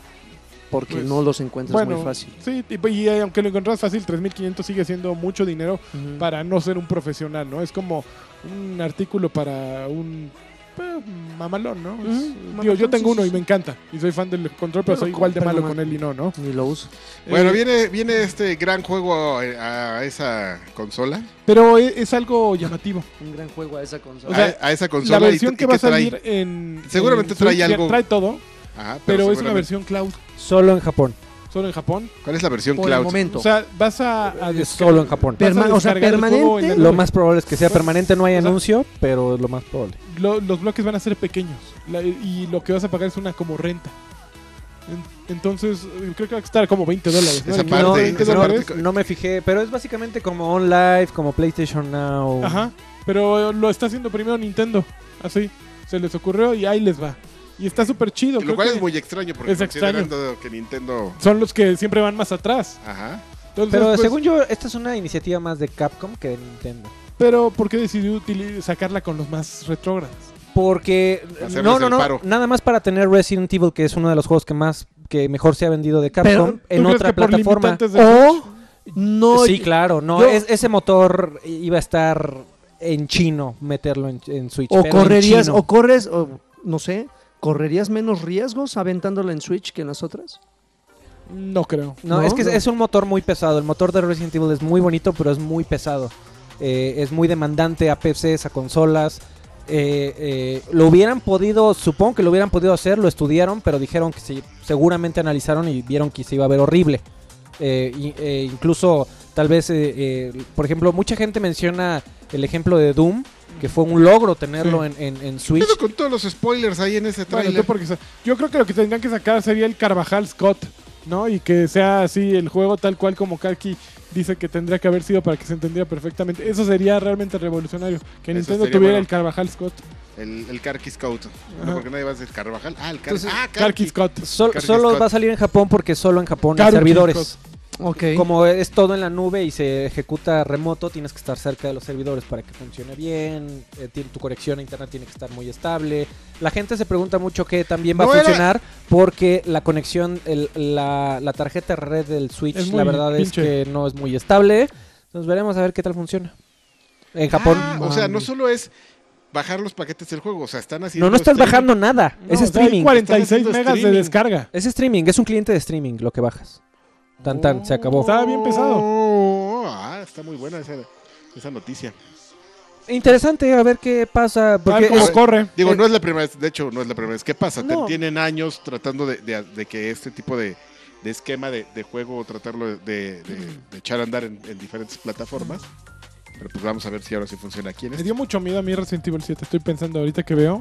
Porque Pues, no los encuentras bueno, muy fácil. Sí, y, y, eh, aunque lo encontrás fácil, 3.500 sigue siendo mucho dinero para no ser un profesional, ¿no? Es como un artículo para un pues, mamalón, ¿no? Es- Ujú, digo, mamalón, yo tengo uno y me encanta. Y soy fan del control, pero Pero soy igual de malo con él y no, ¿no? Ni lo uso. Bueno, Eh, viene, viene este gran juego eh, a, a esa consola. Pero e- es, algo llamativo. Un gran juego a esa consola. O sea, a, a esa consola. La y- versión y que va a salir en. Seguramente en trae Switch, algo. Trae todo, Ajá, pero es una versión cloud, Solo en Japón. solo en Japón. ¿Cuál es la versión por el cloud? momento. O sea, vas a. Es solo en Japón. o sea, el permanente. Lo más probable es que sea permanente, no hay O sea- anuncio, pero lo más probable. Lo- los bloques van a ser pequeños la- y lo que vas a pagar es una como renta. En- entonces, eh, creo que va a costar como 20 dólares. ¿no? Esa El- parte, no, 20 esa dólares. parte- no me fijé, pero es básicamente como On Live, como PlayStation Now. Ajá. Pero lo está haciendo primero Nintendo. Así. Se les ocurrió y ahí les va. Y está súper chido. Lo cual es muy extraño porque es extraño. que Nintendo... Son los que siempre van más atrás. Ajá. Entonces, Pero pues, según yo, esta es una iniciativa más de Capcom que de Nintendo. Pero, ¿por qué decidió sacarla con los más retrógrados? Porque Hacerles no, no, no, paro. nada más para tener Resident Evil, que es uno de los juegos que más que mejor se ha vendido de Capcom Pero, ¿Tú en crees otra que plataforma. de O no. sí, claro, no, yo- es- ese motor iba a estar en chino meterlo en, en Switch. O en correrías, chino. o corres, o no sé, ¿correrías menos riesgos aventándola en Switch que en las otras? No creo. No, ¿no? es que es- No. es un motor muy pesado. El motor de Resident Evil es muy bonito, pero es muy pesado. Eh, es muy demandante a PCs, a consolas. Eh, eh, lo hubieran podido, supongo que lo hubieran podido hacer, lo estudiaron, pero dijeron que sí, seguramente analizaron y vieron que se iba a ver horrible. Eh, eh, incluso, tal vez, eh, eh, por ejemplo, mucha gente menciona el ejemplo de Doom, que fue un logro tenerlo Sí. en, en, en ¿Qué Switch. pedo con todos los spoilers ahí en ese Bueno, trailer? sa- yo creo que lo que tendrían que sacar sería el Carvajal Scott, ¿no? Y que sea así el juego tal cual como Karki dice que tendría que haber sido para que se entendiera perfectamente. Eso sería realmente revolucionario. Que Eso Nintendo tuviera bueno. el Carvajal Scott. El, el Karki Scout. No, porque nadie va a decir Carvajal. Ah, el Car Entonces, ah, Karki Karki. Scott. Sol- Karki solo Scott. va a salir en Japón porque solo en Japón hay servidores. Scott. Como es todo en la nube y se ejecuta remoto, tienes que estar cerca de los servidores para que funcione bien. eh, tu conexión a internet tiene que estar muy estable. La gente se pregunta mucho qué también va No a era- funcionar porque la conexión, el- la, la tarjeta red del Switch, la verdad pinche. es que no es muy estable. Entonces veremos a ver qué tal funciona. En Japón. Ah, o sea, no solo es bajar los paquetes del juego, o sea, están haciendo no, no estás streaming. bajando nada. No, es streaming. 46 Están haciendo megas de descarga. Es streaming, es un cliente de streaming lo que bajas. Tan tan, se acabó. Estaba bien pesado. Oh, ah, está muy buena esa, esa noticia. Interesante, a ver qué pasa. Porque es- corre. Digo, Eh, no es la primera vez, de hecho, no es la primera vez. ¿Qué pasa? No. Tienen años tratando de, de- de que este tipo de, de esquema de, de juego, tratarlo de, de- de echar a andar en, en diferentes plataformas. Pero pues vamos a ver si ahora sí funciona aquí en Me este. dio mucho miedo a mí Resident Evil 7. Estoy pensando ahorita que veo.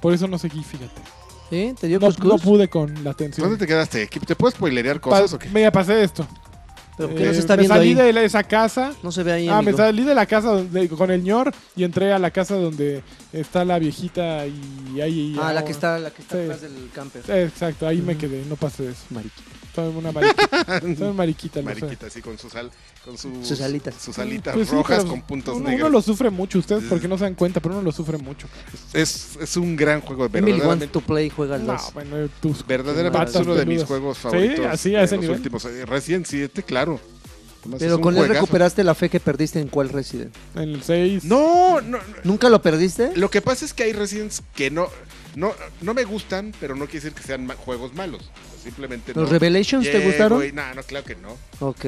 Por eso no seguí, fíjate. ¿Sí? ¿Te dio No, cuscús? no pude con la atención. ¿Dónde te quedaste? ¿Te puedes spoilerear cosas Pa- o qué? Me ya pasé esto. ¿Pero Eh, qué no se está me viendo salí ahí? de la- esa casa. No se ve ahí, Ah, me salí de la casa donde, con el ñor y entré a la casa donde está la viejita y ahí... Ah, la que está, la que está Sí. atrás del camper. Eh, Exacto, ahí me Ujú. quedé, no pasé eso. Mariquita. Soy una mariquita. Soy una mariquita. Mariquita, así con su sal, con sus, Sus alitas. sus alitas Pues sí, rojas con puntos uno, negros. uno lo sufre mucho, ustedes porque no se dan cuenta, pero uno lo sufre mucho. Es, es un gran juego, Emily wants verdaderamente. to play, juega No, 2. bueno, tus Verdaderamente uno de mis juegos favoritos así, a ese los nivel. últimos. Eh, Resident 7, claro. Pero con él juegazo. recuperaste la fe que perdiste en cuál Resident. En el 6. No, no, no. ¿Nunca lo perdiste? Lo que pasa es que hay Residents que no, no, no me gustan, pero no quiere decir que sean ma- juegos malos. Simplemente ¿Los no. Revelations te gustaron? y- No, no, claro que no. Ok.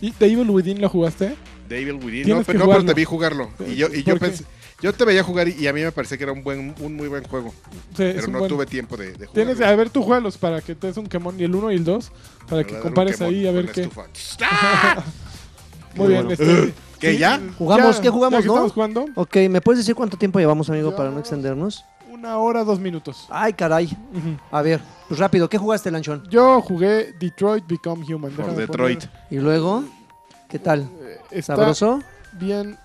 ¿Y The Evil Within lo jugaste? Devil Within. Tienes No, que pero, no, pero jugarlo. te vi jugarlo. Y yo, y yo pensé. Yo te veía jugar y, a mí me parecía que era un buen, un muy buen juego. Sí, Pero no buen- tuve tiempo de, de jugar. Tienes, a ver, tú juegalos para que te des un quemón, y el 1 y el 2, para que compares ahí a ver qué. Muy bien, bueno. este, ¿Qué, sí, ya? ¿Jugamos? ¿Qué jugamos, ya que no? Estamos jugando Ok, ¿me puedes decir cuánto tiempo llevamos, amigo, para no extendernos? Una hora, dos minutos. Ay, caray. A ver, pues rápido, ¿qué jugaste, Lanchón? Yo jugué Detroit Become Human. Por Detroit. poner, Y luego, ¿qué tal? eh, está ¿Sabroso? bien.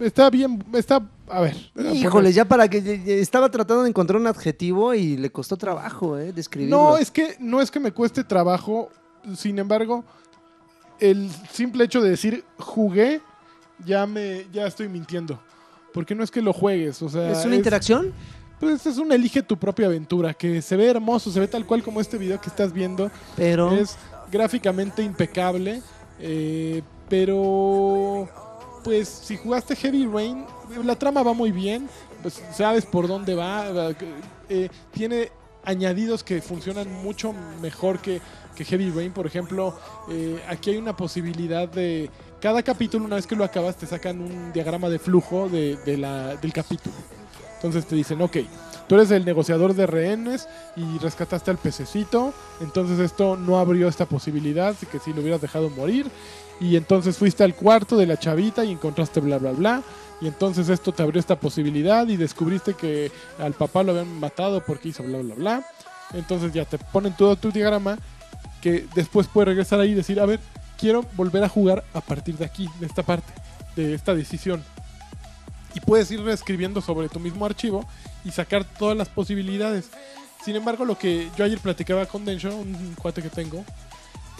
Está bien. Está. A ver. Híjole, ya para que estaba tratando de encontrar un adjetivo y le costó trabajo, ¿eh? Describirlo. No, es que no es que me cueste trabajo. Sin embargo, el simple hecho de decir jugué, ya me, ya estoy mintiendo. Porque no es que lo juegues, o sea. ¿Es una interacción? Pues es un elige tu propia aventura, que se ve hermoso, se ve tal cual como este video que estás viendo. Pero... Es gráficamente impecable, eh, pero pues si jugaste Heavy Rain, la trama va muy bien, pues sabes por dónde va, eh, tiene añadidos que funcionan mucho mejor que, que Heavy Rain, por ejemplo, eh, aquí hay una posibilidad de... Cada capítulo, una vez que lo acabas, te sacan un diagrama de flujo de, de la, del capítulo. Entonces te dicen, ok, tú eres el negociador de rehenes y rescataste al pececito, entonces esto no abrió esta posibilidad, así que si lo hubieras dejado morir, y entonces fuiste al cuarto de la chavita y encontraste bla bla bla, y entonces esto te abrió esta posibilidad y descubriste que al papá lo habían matado porque hizo bla bla bla, entonces ya te ponen todo tu diagrama que después puedes regresar ahí y decir, a ver, quiero volver a jugar a partir de aquí, de esta parte, de esta decisión. Y puedes ir reescribiendo sobre tu mismo archivo y sacar todas las posibilidades. Sin embargo, lo que yo ayer platicaba con Densho, un cuate que tengo,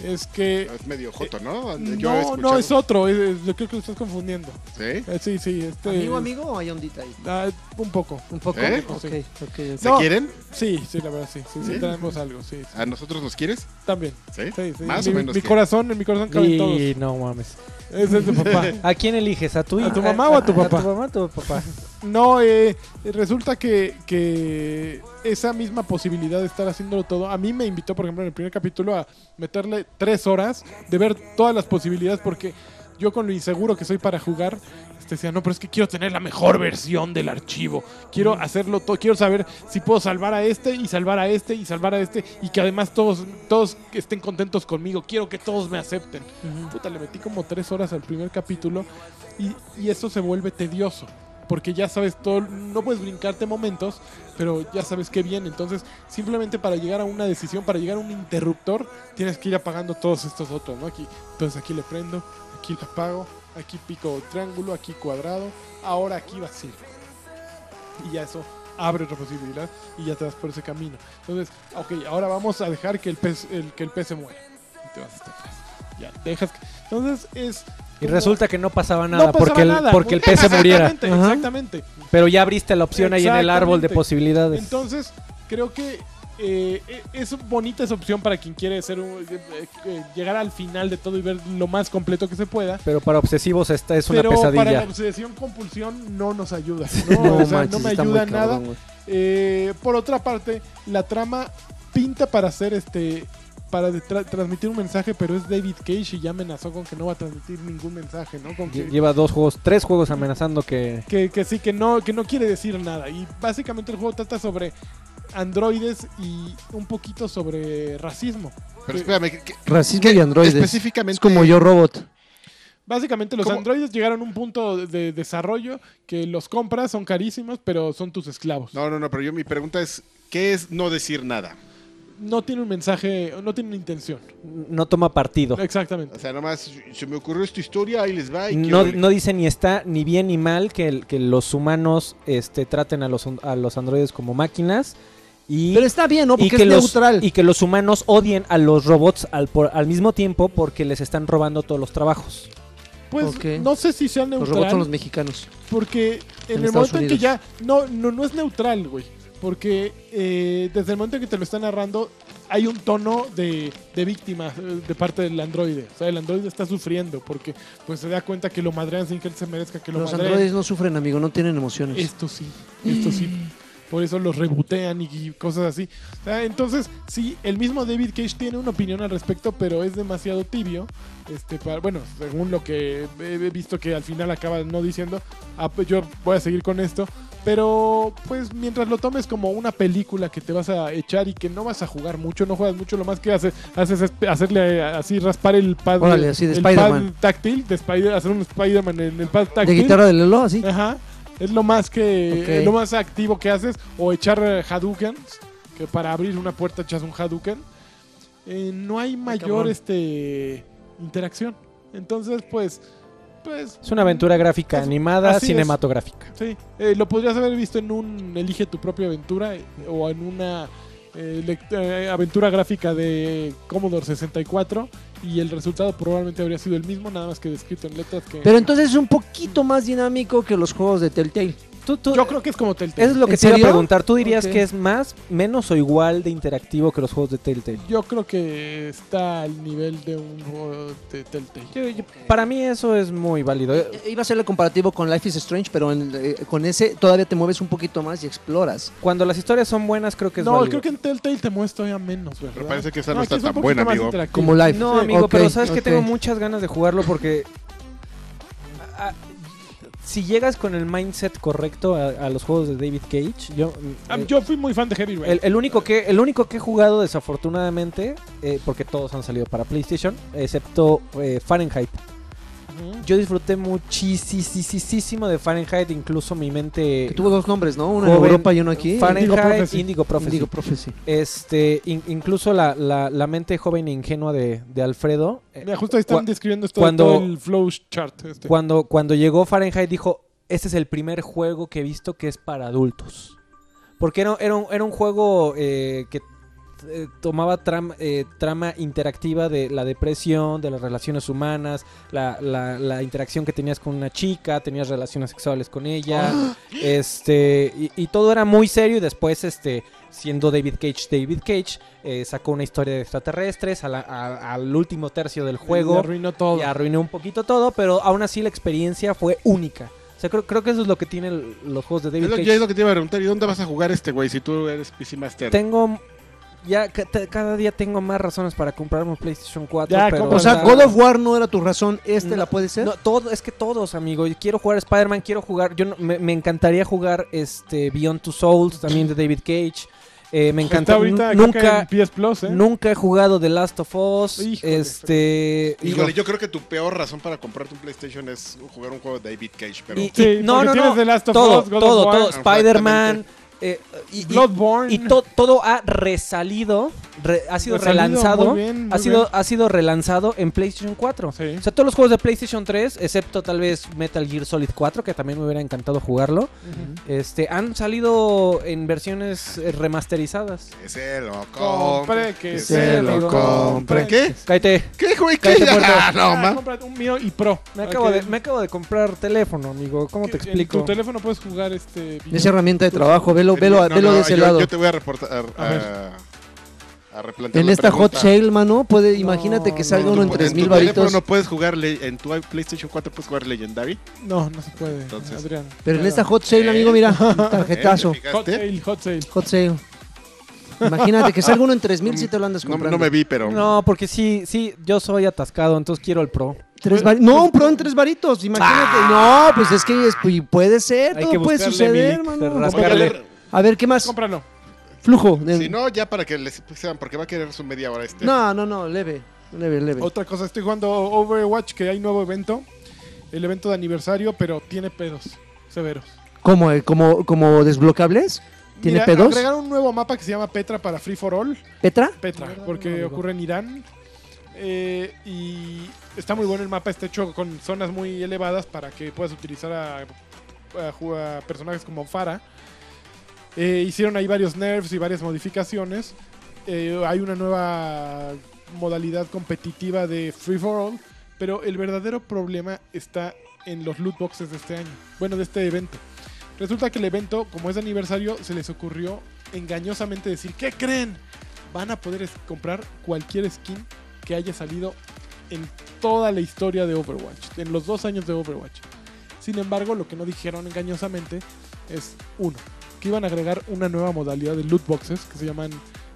es que... Es medio joto, ¿no? Yo No, no, es otro, es- es- yo creo que lo estás confundiendo. ¿Sí? Eh, sí, sí, este... ¿Amigo, amigo o hay ondita ahí? ah, un poco. Un poco. ¿Eh? Sí. ok, ok. ¿Se No. quieren? Sí, sí, la verdad, sí. Sí, sí, ¿Sí? tenemos algo, sí. sí. ¿A nosotros nos quieres? También. ¿Sí? Sí, sí. Más mi, o menos. Mi que- corazón, en mi corazón caben todos. Y no mames. Ese es de papá. ¿A quién eliges? ¿A tu, ¿A tu mamá o a tu papá? ¿A tu mamá o a tu papá? No, eh, resulta que, que esa misma posibilidad de estar haciéndolo todo, a mí me invitó, por ejemplo, en el primer capítulo a meterle tres horas de ver todas las posibilidades porque yo con lo inseguro que soy para jugar, este, decía, no, pero es que quiero tener la mejor versión del archivo, quiero hacerlo todo, quiero saber si puedo salvar a este y salvar a este y salvar a este y que además todos, todos estén contentos conmigo, quiero que todos me acepten. Puta, le metí como tres horas al primer capítulo y, y eso se vuelve tedioso. Porque ya sabes todo, no puedes brincarte momentos, pero ya sabes qué viene. Entonces, simplemente para llegar a una decisión, para llegar a un interruptor, tienes que ir apagando todos estos otros, ¿no? Aquí, entonces aquí le prendo, aquí le apago, aquí pico triángulo, aquí cuadrado, ahora aquí vacío. Y ya eso abre otra posibilidad y ya te vas por ese camino. Entonces, ok, ahora vamos a dejar que el pez, el, que el pez se muera. Y te vas hasta atrás. Ya, dejas que... Entonces es... Y resulta que no pasaba nada no pasaba porque, el, porque el pez se muriera. Exactamente, exactamente. Pero ya abriste la opción ahí en el árbol de posibilidades. Entonces, creo que eh, eh, es bonita esa opción para quien quiere ser un- eh, llegar al final de todo y ver lo más completo que se pueda. Pero para obsesivos esta es una Pero para la pesadilla. obsesión compulsión no nos ayuda. No, No O sea, manches, no me ayuda nada. Eh, por otra parte, la trama pinta para hacer este para tra- transmitir un mensaje, pero es David Cage y ya amenazó con que no va a transmitir ningún mensaje, ¿no? Con que, Lleva dos juegos, tres juegos amenazando que... que, que sí, que no, que no quiere decir nada. Y básicamente el juego trata sobre androides y un poquito sobre racismo. Pero espérame, ¿qué- qué- Racismo qué y androides. Específicamente. Es como yo robot. Básicamente los ¿Cómo? androides llegaron a un punto de- de desarrollo que los compras, son carísimos, pero son tus esclavos. No, no, no, pero yo mi pregunta es: ¿qué es no decir nada? No tiene un mensaje, no tiene una intención. No toma partido. Exactamente. O sea, nomás se me ocurrió esta historia, ahí les va. Y No, no dice ni está ni bien ni mal que, el- que los humanos este, traten a los, a los androides como máquinas y, Pero está bien, ¿no? y Porque que es los, neutral. y que los humanos odien a los robots al, por- al mismo tiempo porque les están robando todos los trabajos. Pues no sé si sea Los neutral. robots son los mexicanos. Porque en, En el momento en que ya. No, no, no es neutral, güey. Porque eh, desde el momento en que te lo están narrando, hay un tono de, de víctima eh, de parte del androide. O sea, el androide está sufriendo porque pues se da cuenta que lo madrean sin que él se merezca que lo Los madreen. androides no sufren, amigo, no tienen emociones. Esto sí, esto sí. Por eso los rebotean y, cosas así. O sea, entonces, sí, el mismo David Cage tiene una opinión al respecto, pero es demasiado tibio. Este, para, bueno, según lo que he visto que al final acaba no diciendo, ah, pues yo voy a seguir con esto. Pero, pues, mientras lo tomes como una película que te vas a echar y que no vas a jugar mucho, no juegas mucho, lo más que haces, haces es hacerle eh, así, raspar el pad, Órale, así de el Spider-Man. pad táctil, de Spider, hacer un Spider-Man en el pad De táctil. guitarra de Lelo, así. Ajá. Es lo más que es lo más activo que haces o echar Hadoukens, que para abrir una puerta echas un Hadouken. Eh, no hay mayor este interacción. Entonces, pues pues Es una aventura gráfica Es- animada es. cinematográfica. sí, eh, lo podrías haber visto en un elige tu propia aventura eh, o en una eh, eh, aventura gráfica de Commodore 64 y el resultado probablemente habría sido el mismo, nada más que descrito en letras que Pero entonces es un poquito más dinámico que los juegos de Telltale. Tú- tú- yo creo que es como Telltale. eso es lo que ¿En te iba a preguntar. ¿Tú dirías que es más, menos o igual de interactivo que los juegos de Telltale? Yo creo que está al nivel de un juego de Telltale. Yo- yo- para mí eso es muy válido. Eh, Iba a ser el comparativo con Life is Strange, pero en- eh, con ese todavía te mueves un poquito más y exploras. Cuando las historias son buenas, creo que es No, válido. creo que en Telltale te mueves todavía menos, ¿verdad? Pero parece que esa no está es un tan poquito buena, más amigo. interactivo. Como Life. No, Sí, amigo, pero sabes que tengo muchas ganas de jugarlo porque si llegas con el mindset correcto a, a los juegos de David Cage, yo Ah, eh, yo fui muy fan de Heavy Rain. el, el único que el único que he jugado desafortunadamente eh, porque todos han salido para PlayStation, excepto eh, Fahrenheit. Yo disfruté muchísimo de Fahrenheit, incluso mi mente Que tuvo dos nombres, ¿no? Uno en Europa y uno aquí. Fahrenheit. Indigo Prophecy. Digo Prophecy. Este, in- incluso la, la, la mente joven e ingenua de, de Alfredo. eh, Mira, justo ahí están describiendo esto cuando- todo el flow chart. Este. Cuando, cuando llegó Fahrenheit dijo, este es el primer juego que he visto que es para adultos. Porque era, era, un, era un juego eh, que eh, tomaba trama, eh, trama interactiva de la depresión, de las relaciones humanas, la, la- la interacción que tenías con una chica, tenías relaciones sexuales con ella, este y, y todo era muy serio y después este siendo David Cage David Cage eh, sacó una historia de extraterrestres a la- a- al último tercio del Y juego arruinó todo. y arruiné un poquito todo, pero aún así la experiencia fue única. O sea, creo, creo que eso es lo que tienen los juegos de Es David lo, Cage. ya es lo que te iba a preguntar. ¿Y dónde vas a jugar este güey si tú eres PC Master? Tengo ya cada día tengo más razones para comprarme un PlayStation 4, Ya, pero O sea, God of War no era tu razón, ¿este No, la puede ser? No, todo, es que todos, amigo. Yo quiero jugar Spider-Man, quiero jugar. Yo no- me, me encantaría jugar este Beyond Two Souls, también de David Cage. Eh, me Está encanta. ahorita nunca, en PS Plus, ¿eh? nunca he jugado The Last of Us. Híjole, este. Híjole, yo creo que tu peor razón para comprarte un PlayStation es jugar un juego de David Cage, pero... y- Sí, y- no, no. The Last of todo, Us, God of todo, War, todo. Spider-Man. Eh, y, y- Bloodborne. y to- todo ha resalido, re- ha sido Resalido, relanzado, muy bien, muy ha sido bien. ha sido relanzado en PlayStation 4. Sí. O sea, todos los juegos de PlayStation 3, excepto tal vez Metal Gear Solid 4, que también me hubiera encantado jugarlo, este han salido en versiones eh, remasterizadas. Que se lo Compre, que que se se lo lo compre. compre. ¿Qué? Cállate. ¿Qué, güey? ¿Qué? Cállate. Ah, no, Ah, cómprate un mío y pro. Me acabo, que- de, me acabo de comprar teléfono, amigo. ¿Cómo te explico? En tu teléfono puedes jugar este. Es herramienta de trabajo, velo, velo, No, velo no, de ese yo, lado. Yo te voy a reportar... A A, ver. a, a replantear En la esta hot sale, mano, puede, No, imagínate que no, salga no, uno en tu- tres tu mil teléfono varitos. no puedes jugar en tu PlayStation 4 puedes jugar Legendary. No, no se puede. Entonces. Adrián. Pero en esta hot sale, ¿Eh? amigo, mira, ¿Eh? tarjetazo. ¿Te Hot sale, hot sale. Hot sale. Imagínate que salga uno en 3000 si te lo andas No, comprando. no me vi, pero... No, porque sí, sí, yo soy atascado, entonces quiero el Pro. Tres no, un pro en tres varitos, imagínate. No, pues es que es- puede ser, Hay todo que puede suceder, mano. A ver- ¿qué más? Cómpralo. Flujo. de- Si no, ya para que les sepan, porque va a querer su media hora este. No, no, no, leve, leve, leve. Otra cosa, estoy jugando Overwatch, que hay nuevo evento. El evento de aniversario, pero tiene pedos severos. ¿Cómo, eh? ¿Como, como desblocables? ¿Tiene Mira, pedos? Agregaron un nuevo mapa que se llama Petra para Free for All. ¿Petra? Petra, No, no, porque no, ocurre en Irán. Eh, y está muy bueno el mapa, está hecho con zonas muy elevadas para que puedas utilizar a, a a personajes como Farah. Eh, hicieron ahí varios nerfs y varias modificaciones. Eh, hay una nueva modalidad competitiva de Free for All, pero el verdadero problema está en los loot boxes de este año. Bueno, de este evento. Resulta que el evento, como es de aniversario, se les ocurrió engañosamente decir, ¿qué creen? Van a poder comprar cualquier skin que haya salido en toda la historia de Overwatch, en los dos años de Overwatch. Sin embargo, lo que no dijeron engañosamente es, uno, que iban a agregar una nueva modalidad de loot boxes que se llaman,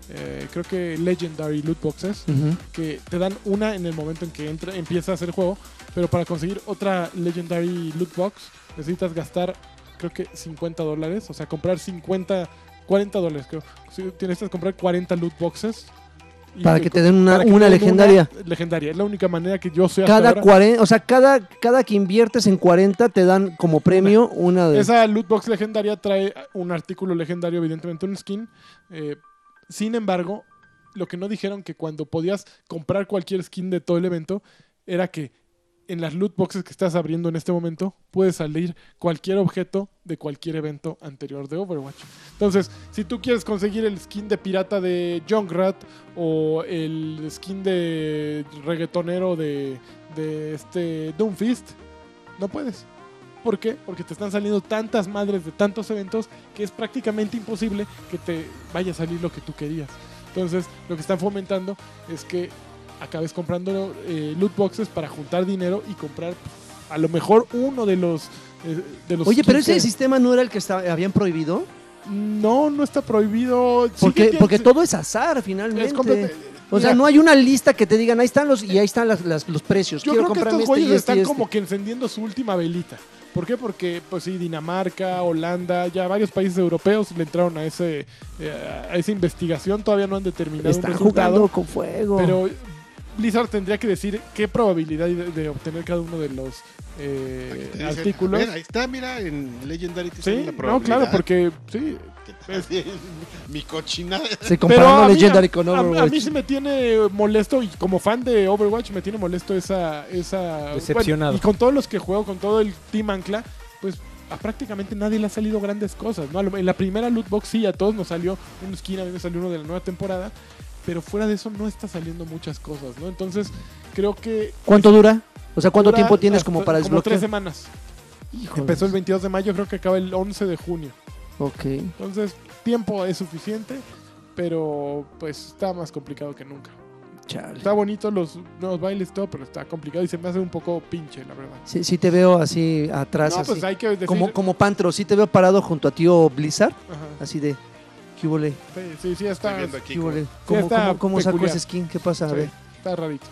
eh, creo que Legendary Loot Boxes, que te dan una en el momento en que entra, empieza a hacer el juego, pero para conseguir otra Legendary Loot Box necesitas gastar, creo que 50 dólares, o sea, comprar 50, 40 dólares, creo. Tienes que comprar 40 loot boxes. Para que te den una, una legendaria. una legendaria, es la única manera que yo sé hasta Cada ahora. 40, o sea, cada, cada que inviertes en 40 te dan como premio una, de... Esa loot box legendaria trae un artículo legendario, evidentemente un skin. eh, sin embargo, lo que no dijeron que cuando podías comprar cualquier skin de todo el evento era que en las loot boxes que estás abriendo en este momento puede salir cualquier objeto de cualquier evento anterior de Overwatch. Entonces, si tú quieres conseguir el skin de pirata de Junkrat o el skin de reggaetonero de, de este Doomfist, no puedes. ¿Por qué? Porque te están saliendo tantas madres de tantos eventos que es prácticamente imposible que te vaya a salir lo que tú querías. Entonces, lo que están fomentando es que acabes comprando eh, loot boxes para juntar dinero y comprar a lo mejor uno de los eh, de los Oye, pero ese sistema no era el que estaba- habían prohibido. no no está prohibido Porque, porque todo es azar finalmente. es o sea, Mira, no hay una lista que te digan, ahí están los y ahí están las- las- los precios. Yo Quiero creo que estos este güeyes este están este. como que encendiendo su última velita. ¿Por qué? Porque, pues sí, Dinamarca, Holanda, ya varios países europeos le entraron a ese eh, a esa investigación. Todavía no han determinado un Están resultado. jugando con fuego. Pero Blizzard tendría que decir qué probabilidad de, de obtener cada uno de los eh, artículos. ver, ahí está, mira, en Legendary te Sí, la no, claro, porque sí. Mi cochinada. Se mí, Legendary con a- a Overwatch. mí sí me tiene molesto y como fan de Overwatch me tiene molesto esa... esa Decepcionado. bueno, y con todos los que juego, con todo el Team Ancla, pues a prácticamente nadie le ha salido grandes cosas. En la primera loot box sí, a todos nos salió un skin, a mí me salió uno de la nueva temporada, pero fuera de eso no está saliendo muchas cosas, ¿no? Entonces creo que... ¿Cuánto dura? O sea, ¿cuánto tiempo tienes como para Como desbloquear? tres semanas. Híjole. Empezó el 22 de mayo, creo que acaba el 11 de junio. Ok. Entonces, tiempo es suficiente, pero pues está más complicado que nunca. Chale. Está bonito los nuevos bailes todo, pero está complicado y se me hace un poco pinche, la verdad. Sí, sí te veo así atrás, No, así. pues hay que decir... como, como Pantro, sí te veo parado junto a tío Blizzard, Ajá. así de... ¿Qué? Sí, sí, sí, está, Estoy viendo aquí. ¿Qué? ¿Cómo, está cómo- cómo sacó peculiar. ese skin? ¿Qué pasa? A sí, ver. está rarito.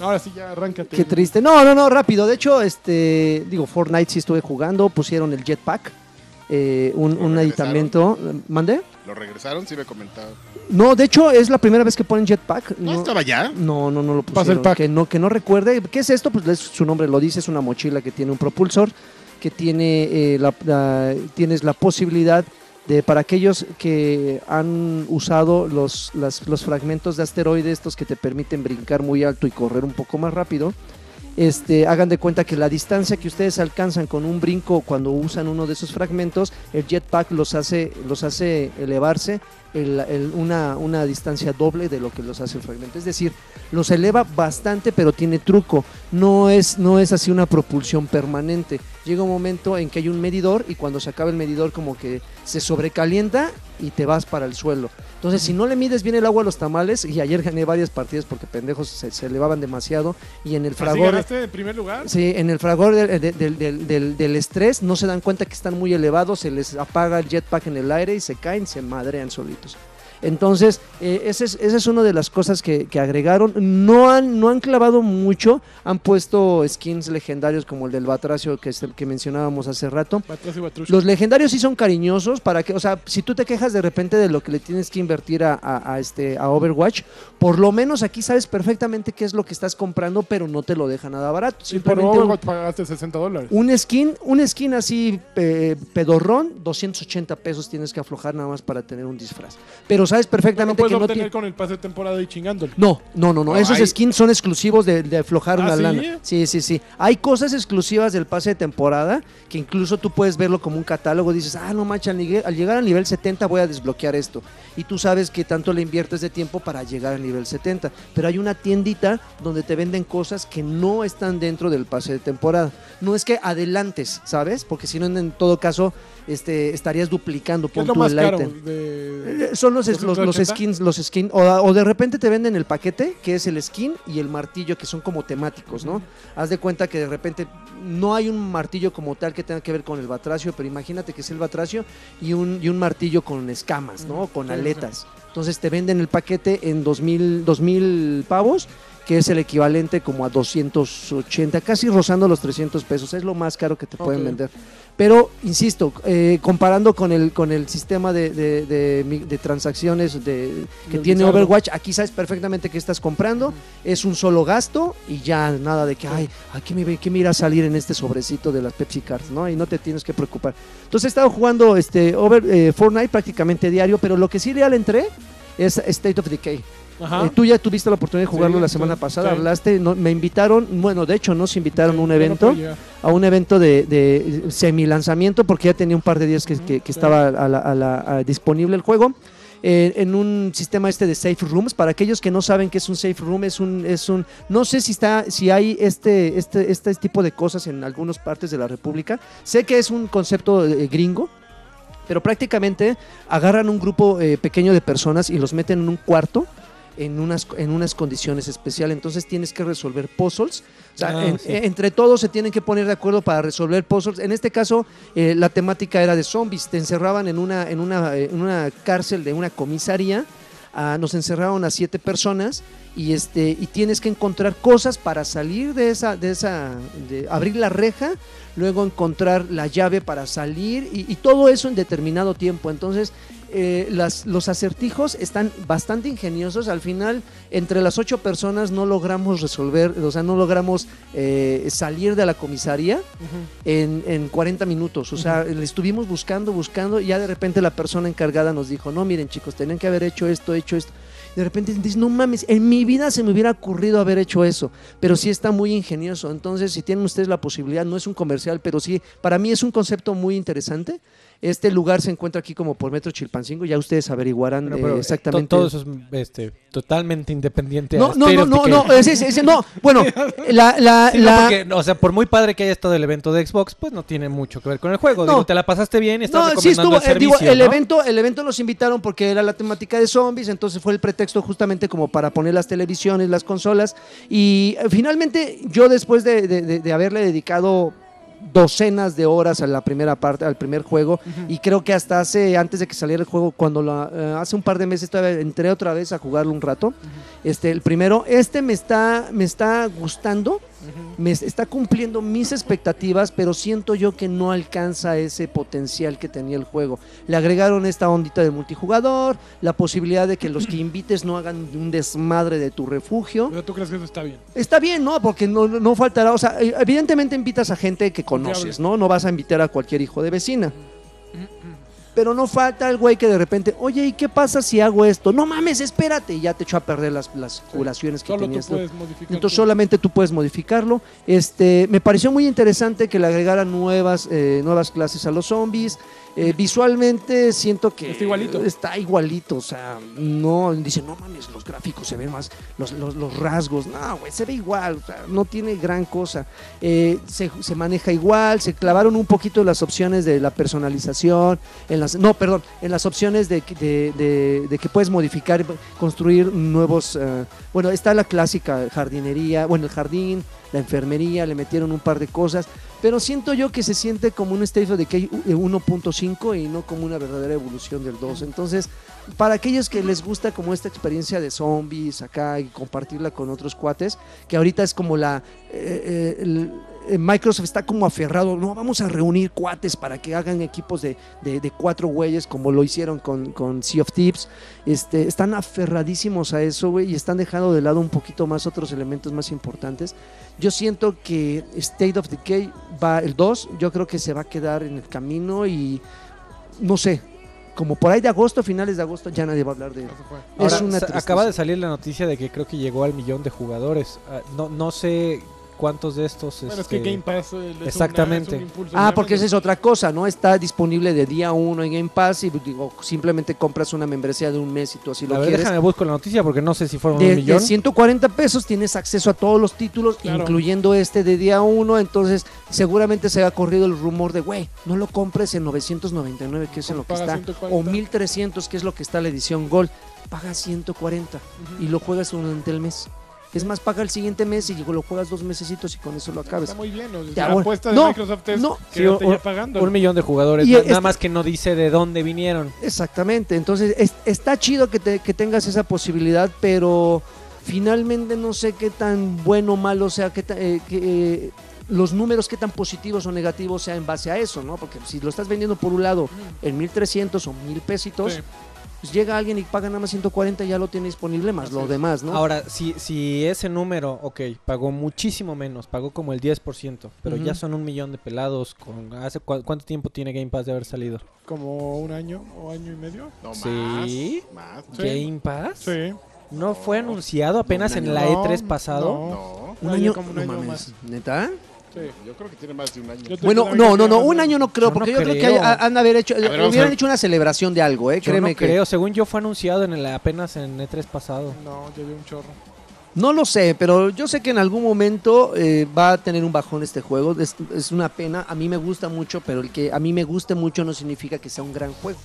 Ahora sí, ya arráncate. Qué triste. No, no, no, rápido. De hecho, este, digo, Fortnite sí estuve jugando, pusieron el jetpack, eh, un, ¿Lo un aditamento. ¿Mandé? Lo regresaron, sí me comentaba. No, de hecho es la primera vez que ponen jetpack. ¿No, No, estaba ya? no, no, no lo Pasa el pusieron. pack. Que no, que no recuerde. ¿Qué es esto? Pues es- su nombre lo dice, es una mochila que tiene un propulsor, que tiene eh, la, la- tienes la posibilidad de para aquellos que han usado los, los fragmentos de asteroide, estos que te permiten brincar muy alto y correr un poco más rápido, este, hagan de cuenta que la distancia que ustedes alcanzan con un brinco cuando usan uno de esos fragmentos, el jetpack los hace, los hace elevarse el- el- una, una distancia doble de lo que los hace el fragmento. Es decir, los eleva bastante, pero tiene truco. No es, no es así una propulsión permanente. Llega un momento en que hay un medidor y cuando se acaba el medidor como que se sobrecalienta y te vas para el suelo. Entonces, si no le mides bien el agua a los tamales, y ayer gané varias partidas porque pendejos se, se elevaban demasiado, y en el ¿Así fragor... ganaste primer lugar? Sí, en el fragor del- del- del- del estrés no se dan cuenta que están muy elevados, se les apaga el jetpack en el aire y se caen, se madrean solitos. Entonces, eh, esa es, esa es una de las cosas que, que agregaron. No han, no han clavado mucho, han puesto skins legendarios como el del Batracio que, es el que mencionábamos hace rato. Y. Los legendarios sí son cariñosos para que, o sea, si tú te quejas de repente de lo que le tienes que invertir a, a- a este a Overwatch, por lo menos aquí sabes perfectamente qué es lo que estás comprando, pero no te lo deja nada barato. Sí, por un, Overwatch pagaste 60 dólares. un skin, un skin así eh, pedorrón, 280 pesos tienes que aflojar nada más para tener un disfraz. Pero sabes No perfectamente puedes que no tiene con el pase de temporada y chingándole. no, no, no, no. No, Esos hay- skins son exclusivos de, de aflojar ¿Ah, una sí? lana. Sí, sí, sí. Hay cosas exclusivas del pase de temporada que incluso tú puedes verlo como un catálogo. Dices, ah, no manches, al, llegar al nivel 70 voy a desbloquear esto. Y tú sabes que tanto le inviertes de tiempo para llegar al nivel 70. Pero hay una tiendita donde te venden cosas que no están dentro del pase de temporada. No es que adelantes, ¿sabes? Porque si no, en todo caso, este, estarías duplicando ¿Qué es lo más caro? De... Eh, Son los, Los los, los 180. skins, los skins, o, o de repente te venden el paquete, que es el skin y el martillo, que son como temáticos, ¿no? Haz de cuenta que de repente no hay un martillo como tal que tenga que ver con el batracio, pero imagínate que es el batracio y un, y un martillo con escamas, ¿no? Con aletas. Entonces te venden el paquete en 2000, 2000 pavos, que es el equivalente como a 280, casi rozando los 300 pesos. Es lo más caro que te pueden Ok. vender. Pero, insisto, eh, comparando con el, con el sistema de, de- de mi- de transacciones de, que tiene Bizarro. Overwatch, aquí sabes perfectamente qué estás comprando, es un solo gasto y ya nada de que, ay, ¿a qué me, qué me irá a salir en este sobrecito de las Pepsi Cards? ¿no? Y no te tienes que preocupar. Entonces he estado jugando este, over, eh, Fortnite prácticamente diario, pero lo que sí le entré es State of Decay. Eh, tú ya tuviste la oportunidad de jugarlo Sí, la semana pasada, sí. hablaste, no, me invitaron, bueno, de hecho nos invitaron a un evento a un evento de, de semi lanzamiento porque ya tenía un par de días que, estaba a la- a la- a disponible el juego. eh, en un sistema este de safe rooms para aquellos que no saben qué es un safe room es un es un no sé si está si hay este este este tipo de cosas en algunas partes de la república sé que es un concepto eh, gringo pero prácticamente agarran un grupo eh, pequeño de personas y los meten en un cuarto en unas, en unas condiciones especiales. Entonces tienes que resolver puzzles. O sea, Ah, en- sí. eh, entre todos se tienen que poner de acuerdo para resolver puzzles. En este caso, eh, la temática era de zombies. Te encerraban en una, en una, eh, en una cárcel de una comisaría. Ah, nos encerraron a siete personas y este y tienes que encontrar cosas para salir de esa de esa de abrir la reja luego encontrar la llave para salir y, y todo eso en determinado tiempo entonces eh, las, los acertijos están bastante ingeniosos al final entre las ocho personas no logramos resolver o sea no logramos eh, salir de la comisaría en, en 40 minutos. O sea, le estuvimos buscando, buscando, y ya de repente la persona encargada nos dijo, no, miren chicos, tenían que haber hecho esto, hecho esto. De repente dices, no mames, en mi vida se me hubiera ocurrido haber hecho eso, pero sí está muy ingenioso. Entonces, si tienen ustedes la posibilidad, no es un comercial, pero sí, para mí es un concepto muy interesante. Este lugar se encuentra aquí como por Metro Chilpancingo, ya ustedes averiguarán Bueno, eh, pero, eh, exactamente. to- todo eso es este, totalmente independiente. no, a no, no, no, no, ese, ese- no, bueno, la, la, Sí, no, la- porque, o sea, por muy padre que haya estado el evento de Xbox, pues no tiene mucho que ver con el juego. No. Digo, te la pasaste bien y estás No, sí estuvo, el eh, digo, servicio, el evento, el evento los invitaron porque era la temática de zombies, entonces fue el pretexto justamente como para poner las televisiones, las consolas y finalmente yo después de, de- de- de haberle dedicado docenas de horas a la primera parte, al primer juego. Y creo que hasta hace antes de que saliera el juego, cuando la, eh, hace un par de meses todavía entré otra vez a jugarlo un rato, este el primero, este me está me está gustando me está cumpliendo mis expectativas, pero siento yo que no alcanza ese potencial que tenía el juego. Le agregaron esta ondita de multijugador, la posibilidad de que los que invites no hagan un desmadre de tu refugio. Pero tú crees que eso está bien. Está bien, ¿no? Porque no, no faltará, o sea, eh, evidentemente invitas a gente que conoces, ¿no? No vas a invitar a cualquier hijo de vecina. Pero no falta el güey que de repente, oye, ¿y qué pasa si hago esto? No mames, espérate, y ya te echó a perder las, las curaciones que tú tenías. modificar. Entonces solamente tú puedes modificarlo. Este, me pareció muy interesante que le agregaran nuevas, eh, nuevas clases a los zombies. Eh, visualmente siento que Está igualito. Está igualito, o sea, no dice, no mames, los gráficos se ven más, los, los, los rasgos, no, güey, se ve igual, o sea, no tiene gran cosa. Eh, se, se maneja igual, se clavaron un poquito las opciones de la personalización, en las, no, perdón, en las opciones de, que- de, de- de que puedes modificar, construir nuevos, eh, bueno, está la clásica jardinería, bueno, el jardín, la enfermería, le metieron un par de cosas, pero siento yo que se siente como un State of Decay 1.5 y no como una verdadera evolución del 2. Entonces, para aquellos que les gusta como esta experiencia de zombies acá y compartirla con otros cuates, que ahorita es como la... eh, eh, eh, Microsoft está como aferrado, no, vamos a reunir cuates para que hagan equipos de, de- de cuatro güeyes como lo hicieron con, con Sea of Thieves. Este, están aferradísimos a eso, güey, y están dejando de lado un poquito más otros elementos más importantes. Yo siento que State of Decay va el 2, yo creo que se va a quedar en el camino y no sé, como por ahí de agosto, finales de agosto, ya nadie va a hablar de él. Es una acaba de salir la noticia de que creo que llegó al millón de jugadores. Ah, no, no sé cuántos de estos... Bueno, es que este, Game Pass eh, una- Exactamente. es un impulso Ah, porque esa es otra cosa, ¿no? Está disponible de día uno en Game Pass y digo, simplemente compras una membresía de un mes y tú así A lo ver, quieres. déjame busco la noticia porque no sé si fueron De, un de millón. 140 pesos tienes acceso a todos los títulos, Claro. incluyendo este de día 1. Entonces, seguramente se ha corrido el rumor de, güey, no lo compres en 999, que es en lo que está, 140. o 1300, que es lo que está la edición Gold. Paga 140 Ujú. y lo juegas durante el mes. Es más, paga el siguiente mes y lo juegas dos mesecitos y con eso lo acabes. Está muy bien. o sea, Ya, la bueno. apuesta de No, Microsoft es no. quédate Sí, ya pagando. Un millón de jugadores, Y na- este- nada más que no dice de dónde vinieron. Exactamente, entonces es- está chido que, te- que tengas esa posibilidad, pero finalmente no sé qué tan bueno o malo sea, qué ta- eh, que, eh, los números qué tan positivos o negativos sea en base a eso, ¿no? Porque si lo estás vendiendo por un lado en 1300 o 1000 pesitos, Sí. Pues llega alguien y paga nada más 140 y ya lo tiene disponible más Así lo es. demás, ¿no? Ahora, si, si ese número, ok, pagó muchísimo menos, pagó como el 10%, pero ya son un millón de pelados. con ¿hace cua- ¿Cuánto tiempo tiene Game Pass de haber salido? Como un año o año y medio. No, Sí. más. Más. Sí. ¿Game Pass? Sí. ¿No fue anunciado apenas en la No, E3 pasado? no. No. un año, como un no año mames, más. ¿neta? Sí. Yo creo que tiene más de un año. Yo Bueno, no, no, no, un año no creo, Yo porque no yo creo que creo. hay- han de haber hecho, ver, vamos a hubieran ver. hecho una celebración de algo, ¿eh? Yo Créeme no que... creo, según yo fue anunciado en el, apenas en E3 pasado. No, ya dio un chorro. No lo sé, pero yo sé que en algún momento eh, va a tener un bajón este juego. Es, es una pena. A mí me gusta mucho, pero el que a mí me guste mucho no significa que sea un gran juego.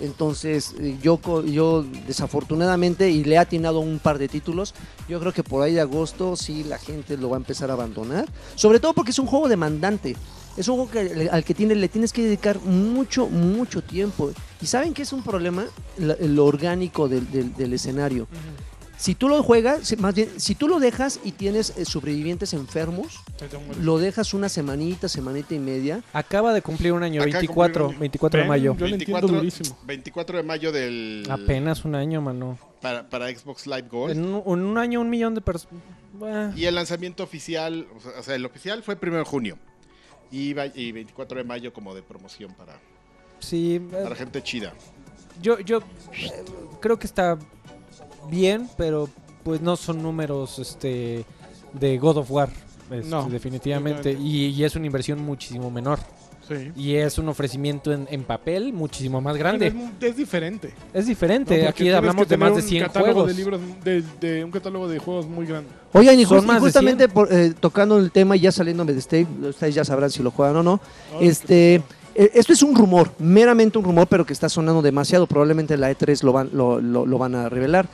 Entonces, eh, yo, yo desafortunadamente, y le he atinado un par de títulos, yo creo que por ahí de agosto sí la gente lo va a empezar a abandonar. Sobre todo porque es un juego demandante. Es un juego que, al que tiene, le tienes que dedicar mucho, mucho tiempo. ¿Y saben qué es un problema? Lo orgánico del- del escenario. Si tú lo juegas, si- más bien, si tú lo dejas y tienes eh, sobrevivientes enfermos, lo dejas una semanita, semanita y media. Acaba de cumplir un año, Acaba de 24, cumplir un año. 24 de mayo. Yo lo entiendo 24, durísimo. 24 de mayo del. Apenas un año, mano. Para, para Xbox Live Gold. En un, en un año un millón de personas. Y el lanzamiento oficial, o sea, el oficial fue el 1 de junio. Y, y 24 de mayo como de promoción para, Sí, eh, para gente chida. yo, yo eh, creo que está bien, pero pues no son números este de God of War. este, No, definitivamente. Y, y es una inversión muchísimo menor. Sí. Y es un ofrecimiento en, en papel muchísimo más grande. Es, es diferente. Es diferente. Aquí hablamos de más de un 100 catálogo juegos. De libros, de, de un catálogo de juegos muy grande. Oigan, y, just- más justamente 100. por, eh, tocando el tema y ya saliéndome de Stave, ustedes ya sabrán si lo juegan o no. Ay, Este, eh, esto es un rumor, meramente un rumor, pero que está sonando demasiado. Probablemente en la E3 lo van, lo, lo- lo van a revelar.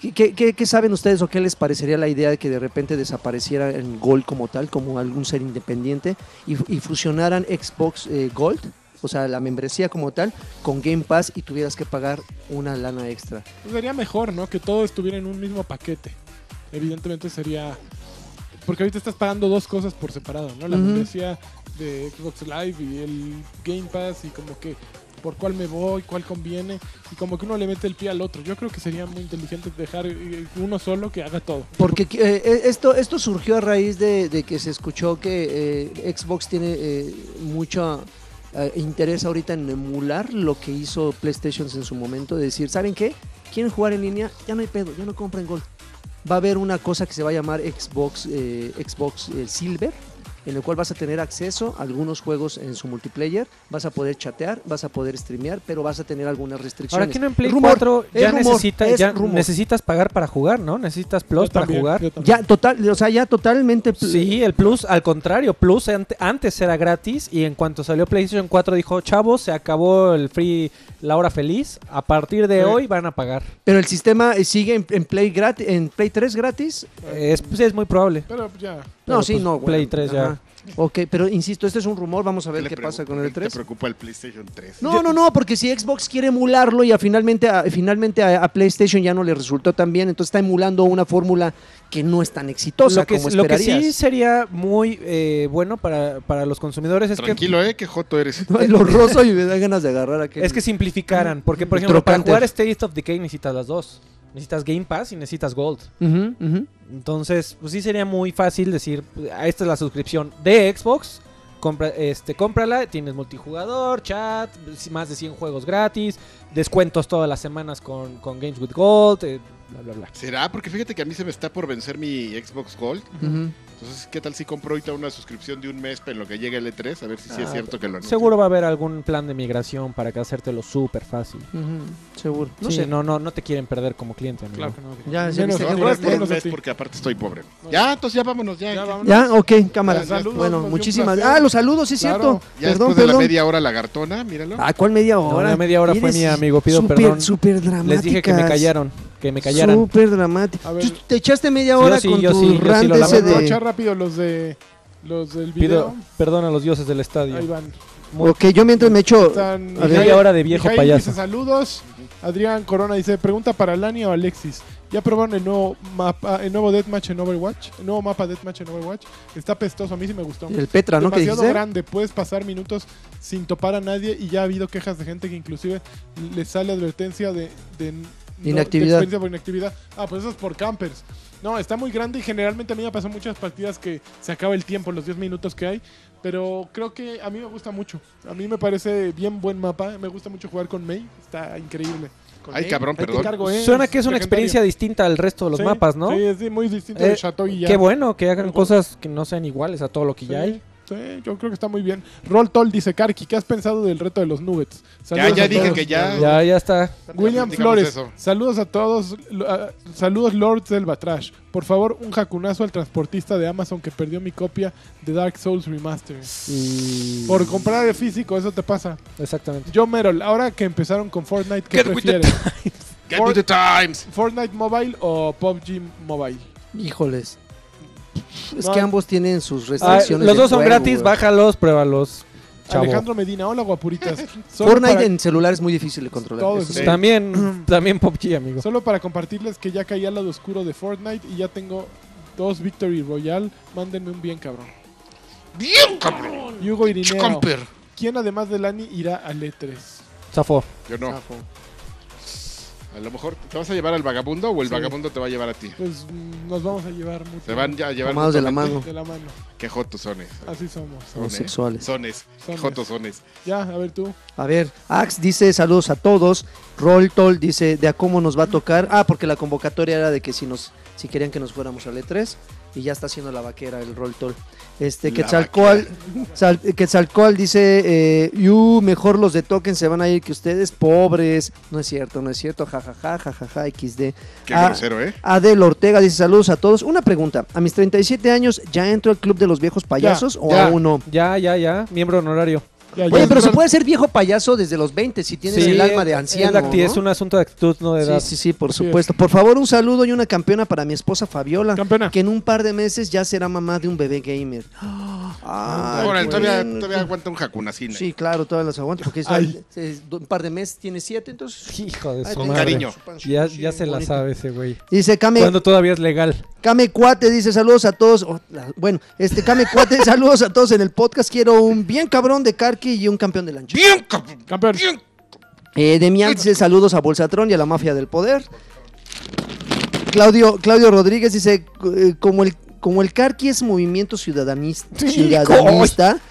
¿Qué, qué- qué- qué saben ustedes o qué les parecería la idea de que de repente desapareciera el Gold como tal, como algún ser independiente, y, y fusionaran Xbox eh, Gold, o sea, la membresía como tal, con Game Pass y tuvieras que pagar una lana extra? Pues sería mejor, ¿no? Que todo estuviera en un mismo paquete. Evidentemente sería... Porque ahorita estás pagando dos cosas por separado, ¿no? La membresía de Xbox Live y el Game Pass y como que por cuál me voy, cuál conviene y como que uno le mete el pie al otro. Yo creo que sería muy inteligente dejar eh, uno solo que haga todo. Porque eh, eh, esto, esto surgió a raíz de, que se escuchó que Xbox tiene eh, mucho interés ahorita en emular lo que hizo PlayStation en su momento, de decir, ¿saben qué? ¿Quieren jugar en línea? Ya no hay pedo, ya no compren Gold. Va a haber una cosa que se va a llamar Xbox, Xbox Silver, en el cual vas a tener acceso a algunos juegos en su multiplayer, vas a poder chatear, vas a poder streamear, pero vas a tener algunas restricciones. Ahora que no en Play Rumor, 4 ya, rumor, necesita- necesitas pagar para jugar, ¿no? Necesitas Plus para jugar. Ya total, o sea, ya totalmente Sí, el Plus, al contrario, Plus ante- antes era gratis y en cuanto salió PlayStation 4 dijo, chavos, se acabó el free, la hora feliz, a partir de Sí. hoy van a pagar. Pero el sistema sigue en, en Play gratis, en Play 3 gratis. Es, pues, es muy probable. Pero ya. No, sí, pues, no. Play bueno, 3 ya. ajá. Ok, pero insisto, este es un rumor, vamos a ver qué pasa con el ¿Te 3. preocupa el PlayStation 3? No, no, no, porque si Xbox quiere emularlo y a finalmente, a, finalmente a, a PlayStation ya no le resultó tan bien, entonces está emulando una fórmula que no es tan exitosa Lo que, como lo que esperarías. sí sería muy eh, bueno para, para los consumidores es Tranquilo, ¿eh? Qué joto eres. Ay, Lo roso y me da ganas de agarrar a que es que simplificaran, porque por ejemplo, para jugar State of Decay necesitas las dos. Necesitas Game Pass y necesitas Gold. Entonces, pues sí sería muy fácil decir, pues, ah, esta es la suscripción de Xbox, compra, este, cómprala, tienes multijugador, chat, más de 100 juegos gratis, descuentos todas las semanas con, con Games with Gold, eh, bla, bla, bla. ¿Será? Porque fíjate que a mí se me está por vencer mi Xbox Gold. Entonces, ¿qué tal si compro ahorita una suscripción de un mes en lo que llegue el E3? A ver si sí es Ah, cierto que lo anuncian. Seguro va a haber algún plan de migración para que hacértelo súper fácil. Ujú, seguro. No Sí, sé. no, no, no te quieren perder como cliente, amigo. Claro que no. Ya, ya mes ti. porque aparte estoy pobre. Ya, entonces ya vámonos, ya. Ya, vámonos. Ya, ok, cámara. Ya, saludos, bueno, muchísimas. Ah, los saludos, sí, es Claro. cierto. Ya perdón, después de la perdón. media hora lagartona, míralo. Ah, ¿cuál media No, hora? la media hora fue mi amigo, pido súper, perdón. Súper dramática. Les dije que me callaron, que me callaran. Súper dramática. A ver. Tú Te echaste media Sí, hora yo sí, con yo tu sí, yo sí lo ese de... echar rápido los de los del Pido video. perdón a los dioses del estadio. Ahí van. Muy- Ok, yo mientras me echo... Están- A ver. Media hora de viejo Mijail payaso. dice saludos. Adrián Corona dice, pregunta para Lani o Alexis. ¿Ya probaron el nuevo mapa, el nuevo Deathmatch en Overwatch? El nuevo mapa Deathmatch en Overwatch. Está pestoso, a mí sí me gustó. El Petra, ¿no? ¿Qué Demasiado dijiste? grande, puedes pasar minutos sin topar a nadie y ya ha habido quejas de gente que inclusive le sale advertencia de, de Inactividad. experiencia por inactividad. Ah, pues eso es por campers. No, está muy grande y generalmente a mí me pasado muchas partidas que se acaba el tiempo, los 10 minutos que hay. Pero creo que a mí me gusta mucho. A mí me parece bien buen mapa. Me gusta mucho jugar con Mei. Está increíble. Con Ay, Mei. cabrón, perdón. ¿eh? Suena que es una legendario. experiencia distinta al resto de los Sí, mapas, ¿no? Sí, es muy distinto Eh, de Chateau y ya. Qué bueno que hagan cosas que no sean iguales a todo lo que ya hay. Sí, yo creo que está muy bien. Roll Toll dice, Karki, ¿qué has pensado del reto de los Nuggets? Ya, Saludos ya a dije todos. que ya. Ya, ya está. William Flores, eso. saludos a todos, a- saludos Lords del Batrash. Por favor, un jacunazo al transportista de Amazon que perdió mi copia de Dark Souls Remastered. Y... Por comprar el físico, eso te pasa. Exactamente. Yo, Merol, ahora que empezaron con Fortnite, ¿qué Get with the prefieres? Get with the times. ¿Fortnite Mobile o PUBG Mobile? Híjoles. Es No. que ambos tienen sus Ah, restricciones. los dos son juego, gratis, bájalos, pruébalos. Chavo. Alejandro Medina, hola guapuritas. Solo Fortnite para- en celular es muy difícil de controlar. Todo sí. También, también PUBG, amigo. Solo para compartirles que ya caí al lado oscuro de Fortnite y ya tengo dos Victory Royale. Mándenme un bien cabrón. Bien, cabrón. Y Hugo Irineo. Chcomper. ¿Quién además de Lani irá al E3? Zafo. Yo no. Zafo. A lo mejor te vas a llevar al vagabundo o el Sí. vagabundo te va a llevar a ti. Pues nos vamos a llevar mucho Se van ya a llevar Tomados de la mano. de la mano. Qué jotos sones. Así somos. Son, ¿eh? Homosexuales. Sones. Qué Sones. jotos sones. Ya, a ver tú. A ver, Ax dice saludos a todos. Roltol dice de a cómo nos va a tocar. Ah, porque la convocatoria era de que si nos si querían que nos fuéramos al E3 y ya está haciendo la vaquera el Roltol. Este La Quetzalcoal, Sal- Quetzalcoal dice, eh, "Yu, mejor los de Token se van a ir que ustedes, pobres. No es cierto, no es cierto, jajaja, jajaja, XD. Qué grosero, ¿eh? Adel Ortega dice saludos a todos. Una pregunta, ¿a mis 37 años ya entro al club de los viejos payasos o ya. aún no? Ya, ya, ya. Miembro honorario. Oye, pero se puede ser viejo payaso desde los 20 si tienes Sí, el alma de anciano. la acti- ¿no? Es un asunto de actitud, no de edad. Sí, sí, sí, por Así es. supuesto. Por favor, un saludo y una campeona para mi esposa Fabiola, Campeona. que en un par de meses ya será mamá de un bebé gamer. Ah, todavía, bueno. todavía aguanta un jacunacine. Sí, claro, todas las aguanto, porque es- un par de meses tiene siete, entonces... Hijo de su Con tenga madre. cariño. Ya, se la sabe ese güey. Dice Kame, Cuando todavía es legal. Kame Cuate, dice saludos a todos. Oh, la- bueno, este Kame Cuate, saludos a todos en el podcast. Quiero un bien cabrón de Karki y un campeón de lancha. Bien. Campeón. Bien. Eh, Demian dice saludos a Bolsatrón y a la mafia del poder. Claudio, Claudio Rodríguez dice eh, como el como el Carqui es movimiento ciudadanista,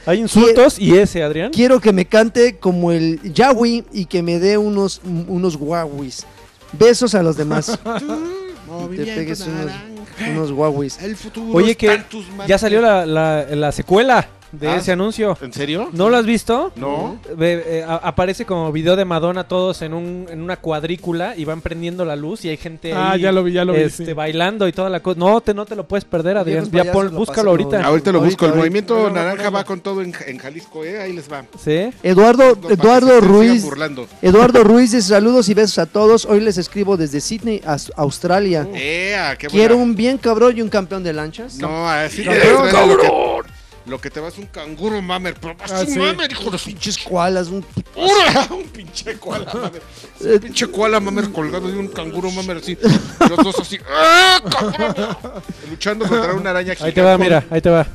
Hay insultos y ese, Adrián. quiero que me cante como el Yawi y que me dé unos unos guauis. Besos a los demás. Te pegues unos, unos. El futuro Oye, que ya salió la, la, la secuela de Ah, ese anuncio. ¿En serio? ¿No lo has visto? No. Eh, a- aparece como video de Madonna todos en, un, en una cuadrícula y van prendiendo la luz y hay gente Ah, ahí ya lo vi, ya lo vi. este, sí. bailando y toda la cosa. No te, no te lo puedes perder, Adrián. Ya pon- lo búscalo ahorita. ¿no? Ahorita lo Ahorita, busco. El ahorita. movimiento naranja va con todo en, en Jalisco, ¿eh? Ahí les va. ¿Sí? Eduardo Eduardo Ruiz burlando. Eduardo Ruiz dice saludos y besos a todos. Hoy les escribo desde Sydney, Aus- Australia. ¡Ea! ¡Qué Quiero un bien cabrón y un campeón de lanchas. No, así Campeón, extraña lo que, te vas un canguro mamer. Pero vas Ah, un sí. mamer, hijo de Pinches koalas, un ¡Ura! Un pinche koala mamer. Un pinche koala mamer colgado de un canguro mamer así. Los dos así. ¡Ah, cabrón! Luchando contra una araña Ahí te va, gigante. mira, ahí te va.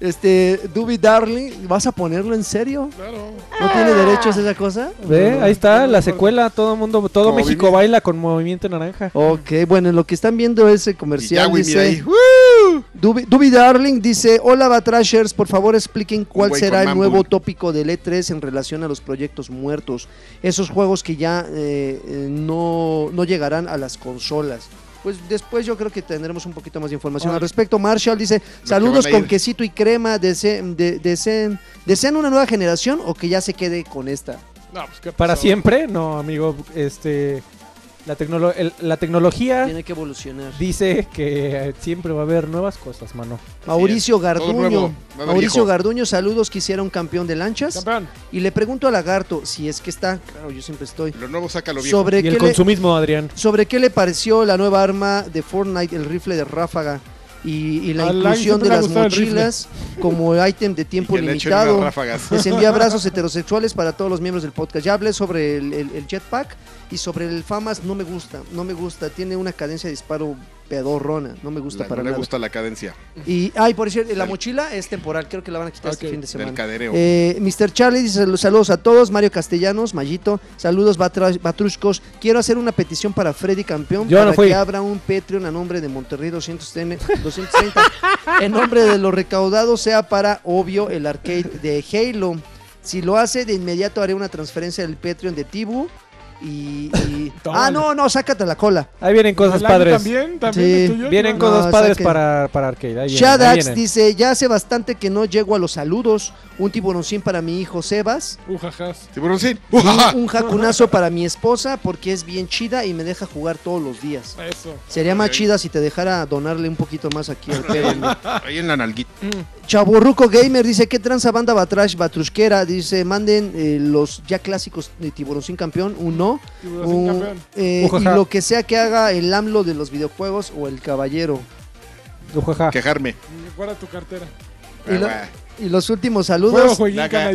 Este, Duby Darling, ¿vas a ponerlo en serio? Claro. ¿No tiene derechos esa cosa? Ve, ahí está la secuela. Todo mundo, todo Como México baila con movimiento naranja. Ok, bueno, en lo que están viendo ese Y comercial ahí. dice... Duby, Duby Darling dice, hola Batrashers, por favor expliquen cuál será el Mambul. nuevo tópico del E3 en relación a los proyectos muertos. Esos juegos que ya eh, eh, no, no llegarán a las consolas. Pues después yo creo que tendremos un poquito más de información al respecto. Marshall dice, que saludos a con quesito y crema, deseen, de- deseen, ¿desean una nueva generación o que ya se quede con esta? No, pues, ¿qué Para siempre, no, amigo. Este, la, tecnolo- el- la tecnología Tiene que evolucionar. dice que siempre va a haber nuevas cosas, mano. Mauricio Garduño. Mauricio viejo. Garduño, saludos, quisiera un campeón de lanchas. Campeón. Y le pregunto a Lagarto, si es que está, claro, yo siempre estoy, Lo nuevo saca lo viejo. sobre Y qué, el le, consumismo, Adrián. sobre qué le pareció la nueva arma de Fortnite, el rifle de ráfaga. Y, y la Al inclusión de las mochilas como ítem de tiempo limitado. Les envía abrazos heterosexuales para todos los miembros del podcast. Ya hablé sobre el, el- el jetpack y sobre el FAMAS no me gusta, no me gusta. Tiene una cadencia de disparo pedorrona, no me gusta La- para no le nada. gusta la cadencia Y, ay, por cierto, la mochila es temporal, creo que la van a quitar este Ok. fin de semana. del cadereo. Eh, Mr. Charlie dice sal- saludos a todos, Mario Castellanos, Mayito, saludos Batrushkos. Quiero hacer una petición para Freddy Campeón Yo para no fui. que abra un Patreon a nombre de Monterrey 200 230. en nombre de los recaudados sea para, obvio, el arcade de Halo. Si lo hace, de inmediato haré una transferencia del Patreon de Tibu. Y, ah, no, no, sácate la cola. Ahí vienen cosas ¿El padres. También, también Sí. tuyo, Vienen cosas No, padres saquen. para, para arcade. Ahí vienen, ahí Shadax vienen. dice, ya hace bastante que no llego a los saludos. Un tiburoncín para mi hijo Sebas. Ujajas. Tiburoncín. ¡Ujaja! un jacunazo para mi esposa porque es bien chida y me deja jugar todos los días. Eso. Sería más chida si te dejara donarle un poquito más aquí al. Ahí en la nalguita. Chaborruco Gamer dice, ¿qué tranza banda Batrash Batrusquera? Dice, manden eh, los ya clásicos de Tiburoncín campeón, un no. Tiburoncín un- campeón. eh, y lo que sea que haga el AMLO de los videojuegos o el caballero. Ujaja. Quejarme. Guarda tu cartera. Y, lo- Ah, y los últimos Juego, saludos. jueguín, Laga,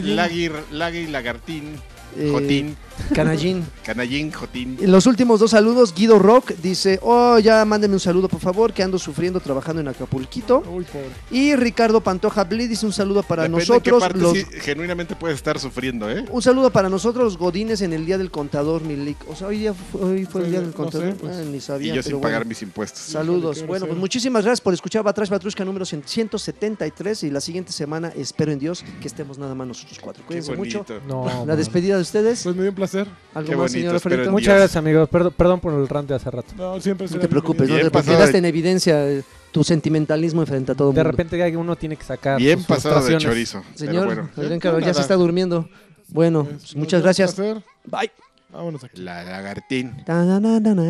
lagui, lagartín, eh, jotín, Canallín. canallín, jotín. Y Los últimos dos saludos, Guido Rock dice, oh, ya mándenme un saludo por favor, que ando sufriendo trabajando en Acapulquito. Uy, pobre. Y Ricardo Pantoja Blee dice un saludo para Depende en qué nosotros, parte los, sí genuinamente puedes estar sufriendo, ¿eh? un saludo para nosotros los godines en el Día del Contador, Milik. O sea, hoy, día hoy fue el Día del no Contador. sé, pues. Ah, ni Y sabía, yo pero sin bueno. pagar mis impuestos. Saludos. Bueno, pues muchísimas gracias por escuchar Batrash Batrushka número 173 y la siguiente semana, espero en Dios, que estemos nada más nosotros cuatro. Qué Cuídense mucho. No, La mano. despedida de ustedes. Pues me dio un placer. ¿Algo qué más, bonito, señor Alfredito? Muchas gracias, amigos. Perdón, perdón por el rant de hace rato. No, siempre No te preocupes, no te preocupes. Quedaste de- en evidencia tu sentimentalismo frente a todo el De mundo. repente uno tiene que sacar. Bien sus pasado de chorizo. pero Señor bueno. Adrián Carvajal, ya se está durmiendo. Bueno, Pues, pues, muchas gracias. placer. Bye. Vámonos aquí. La lagartín.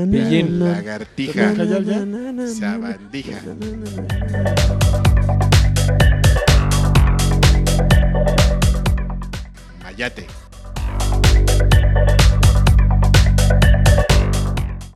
Pillín. Lagartija. Sabandija. Mayate.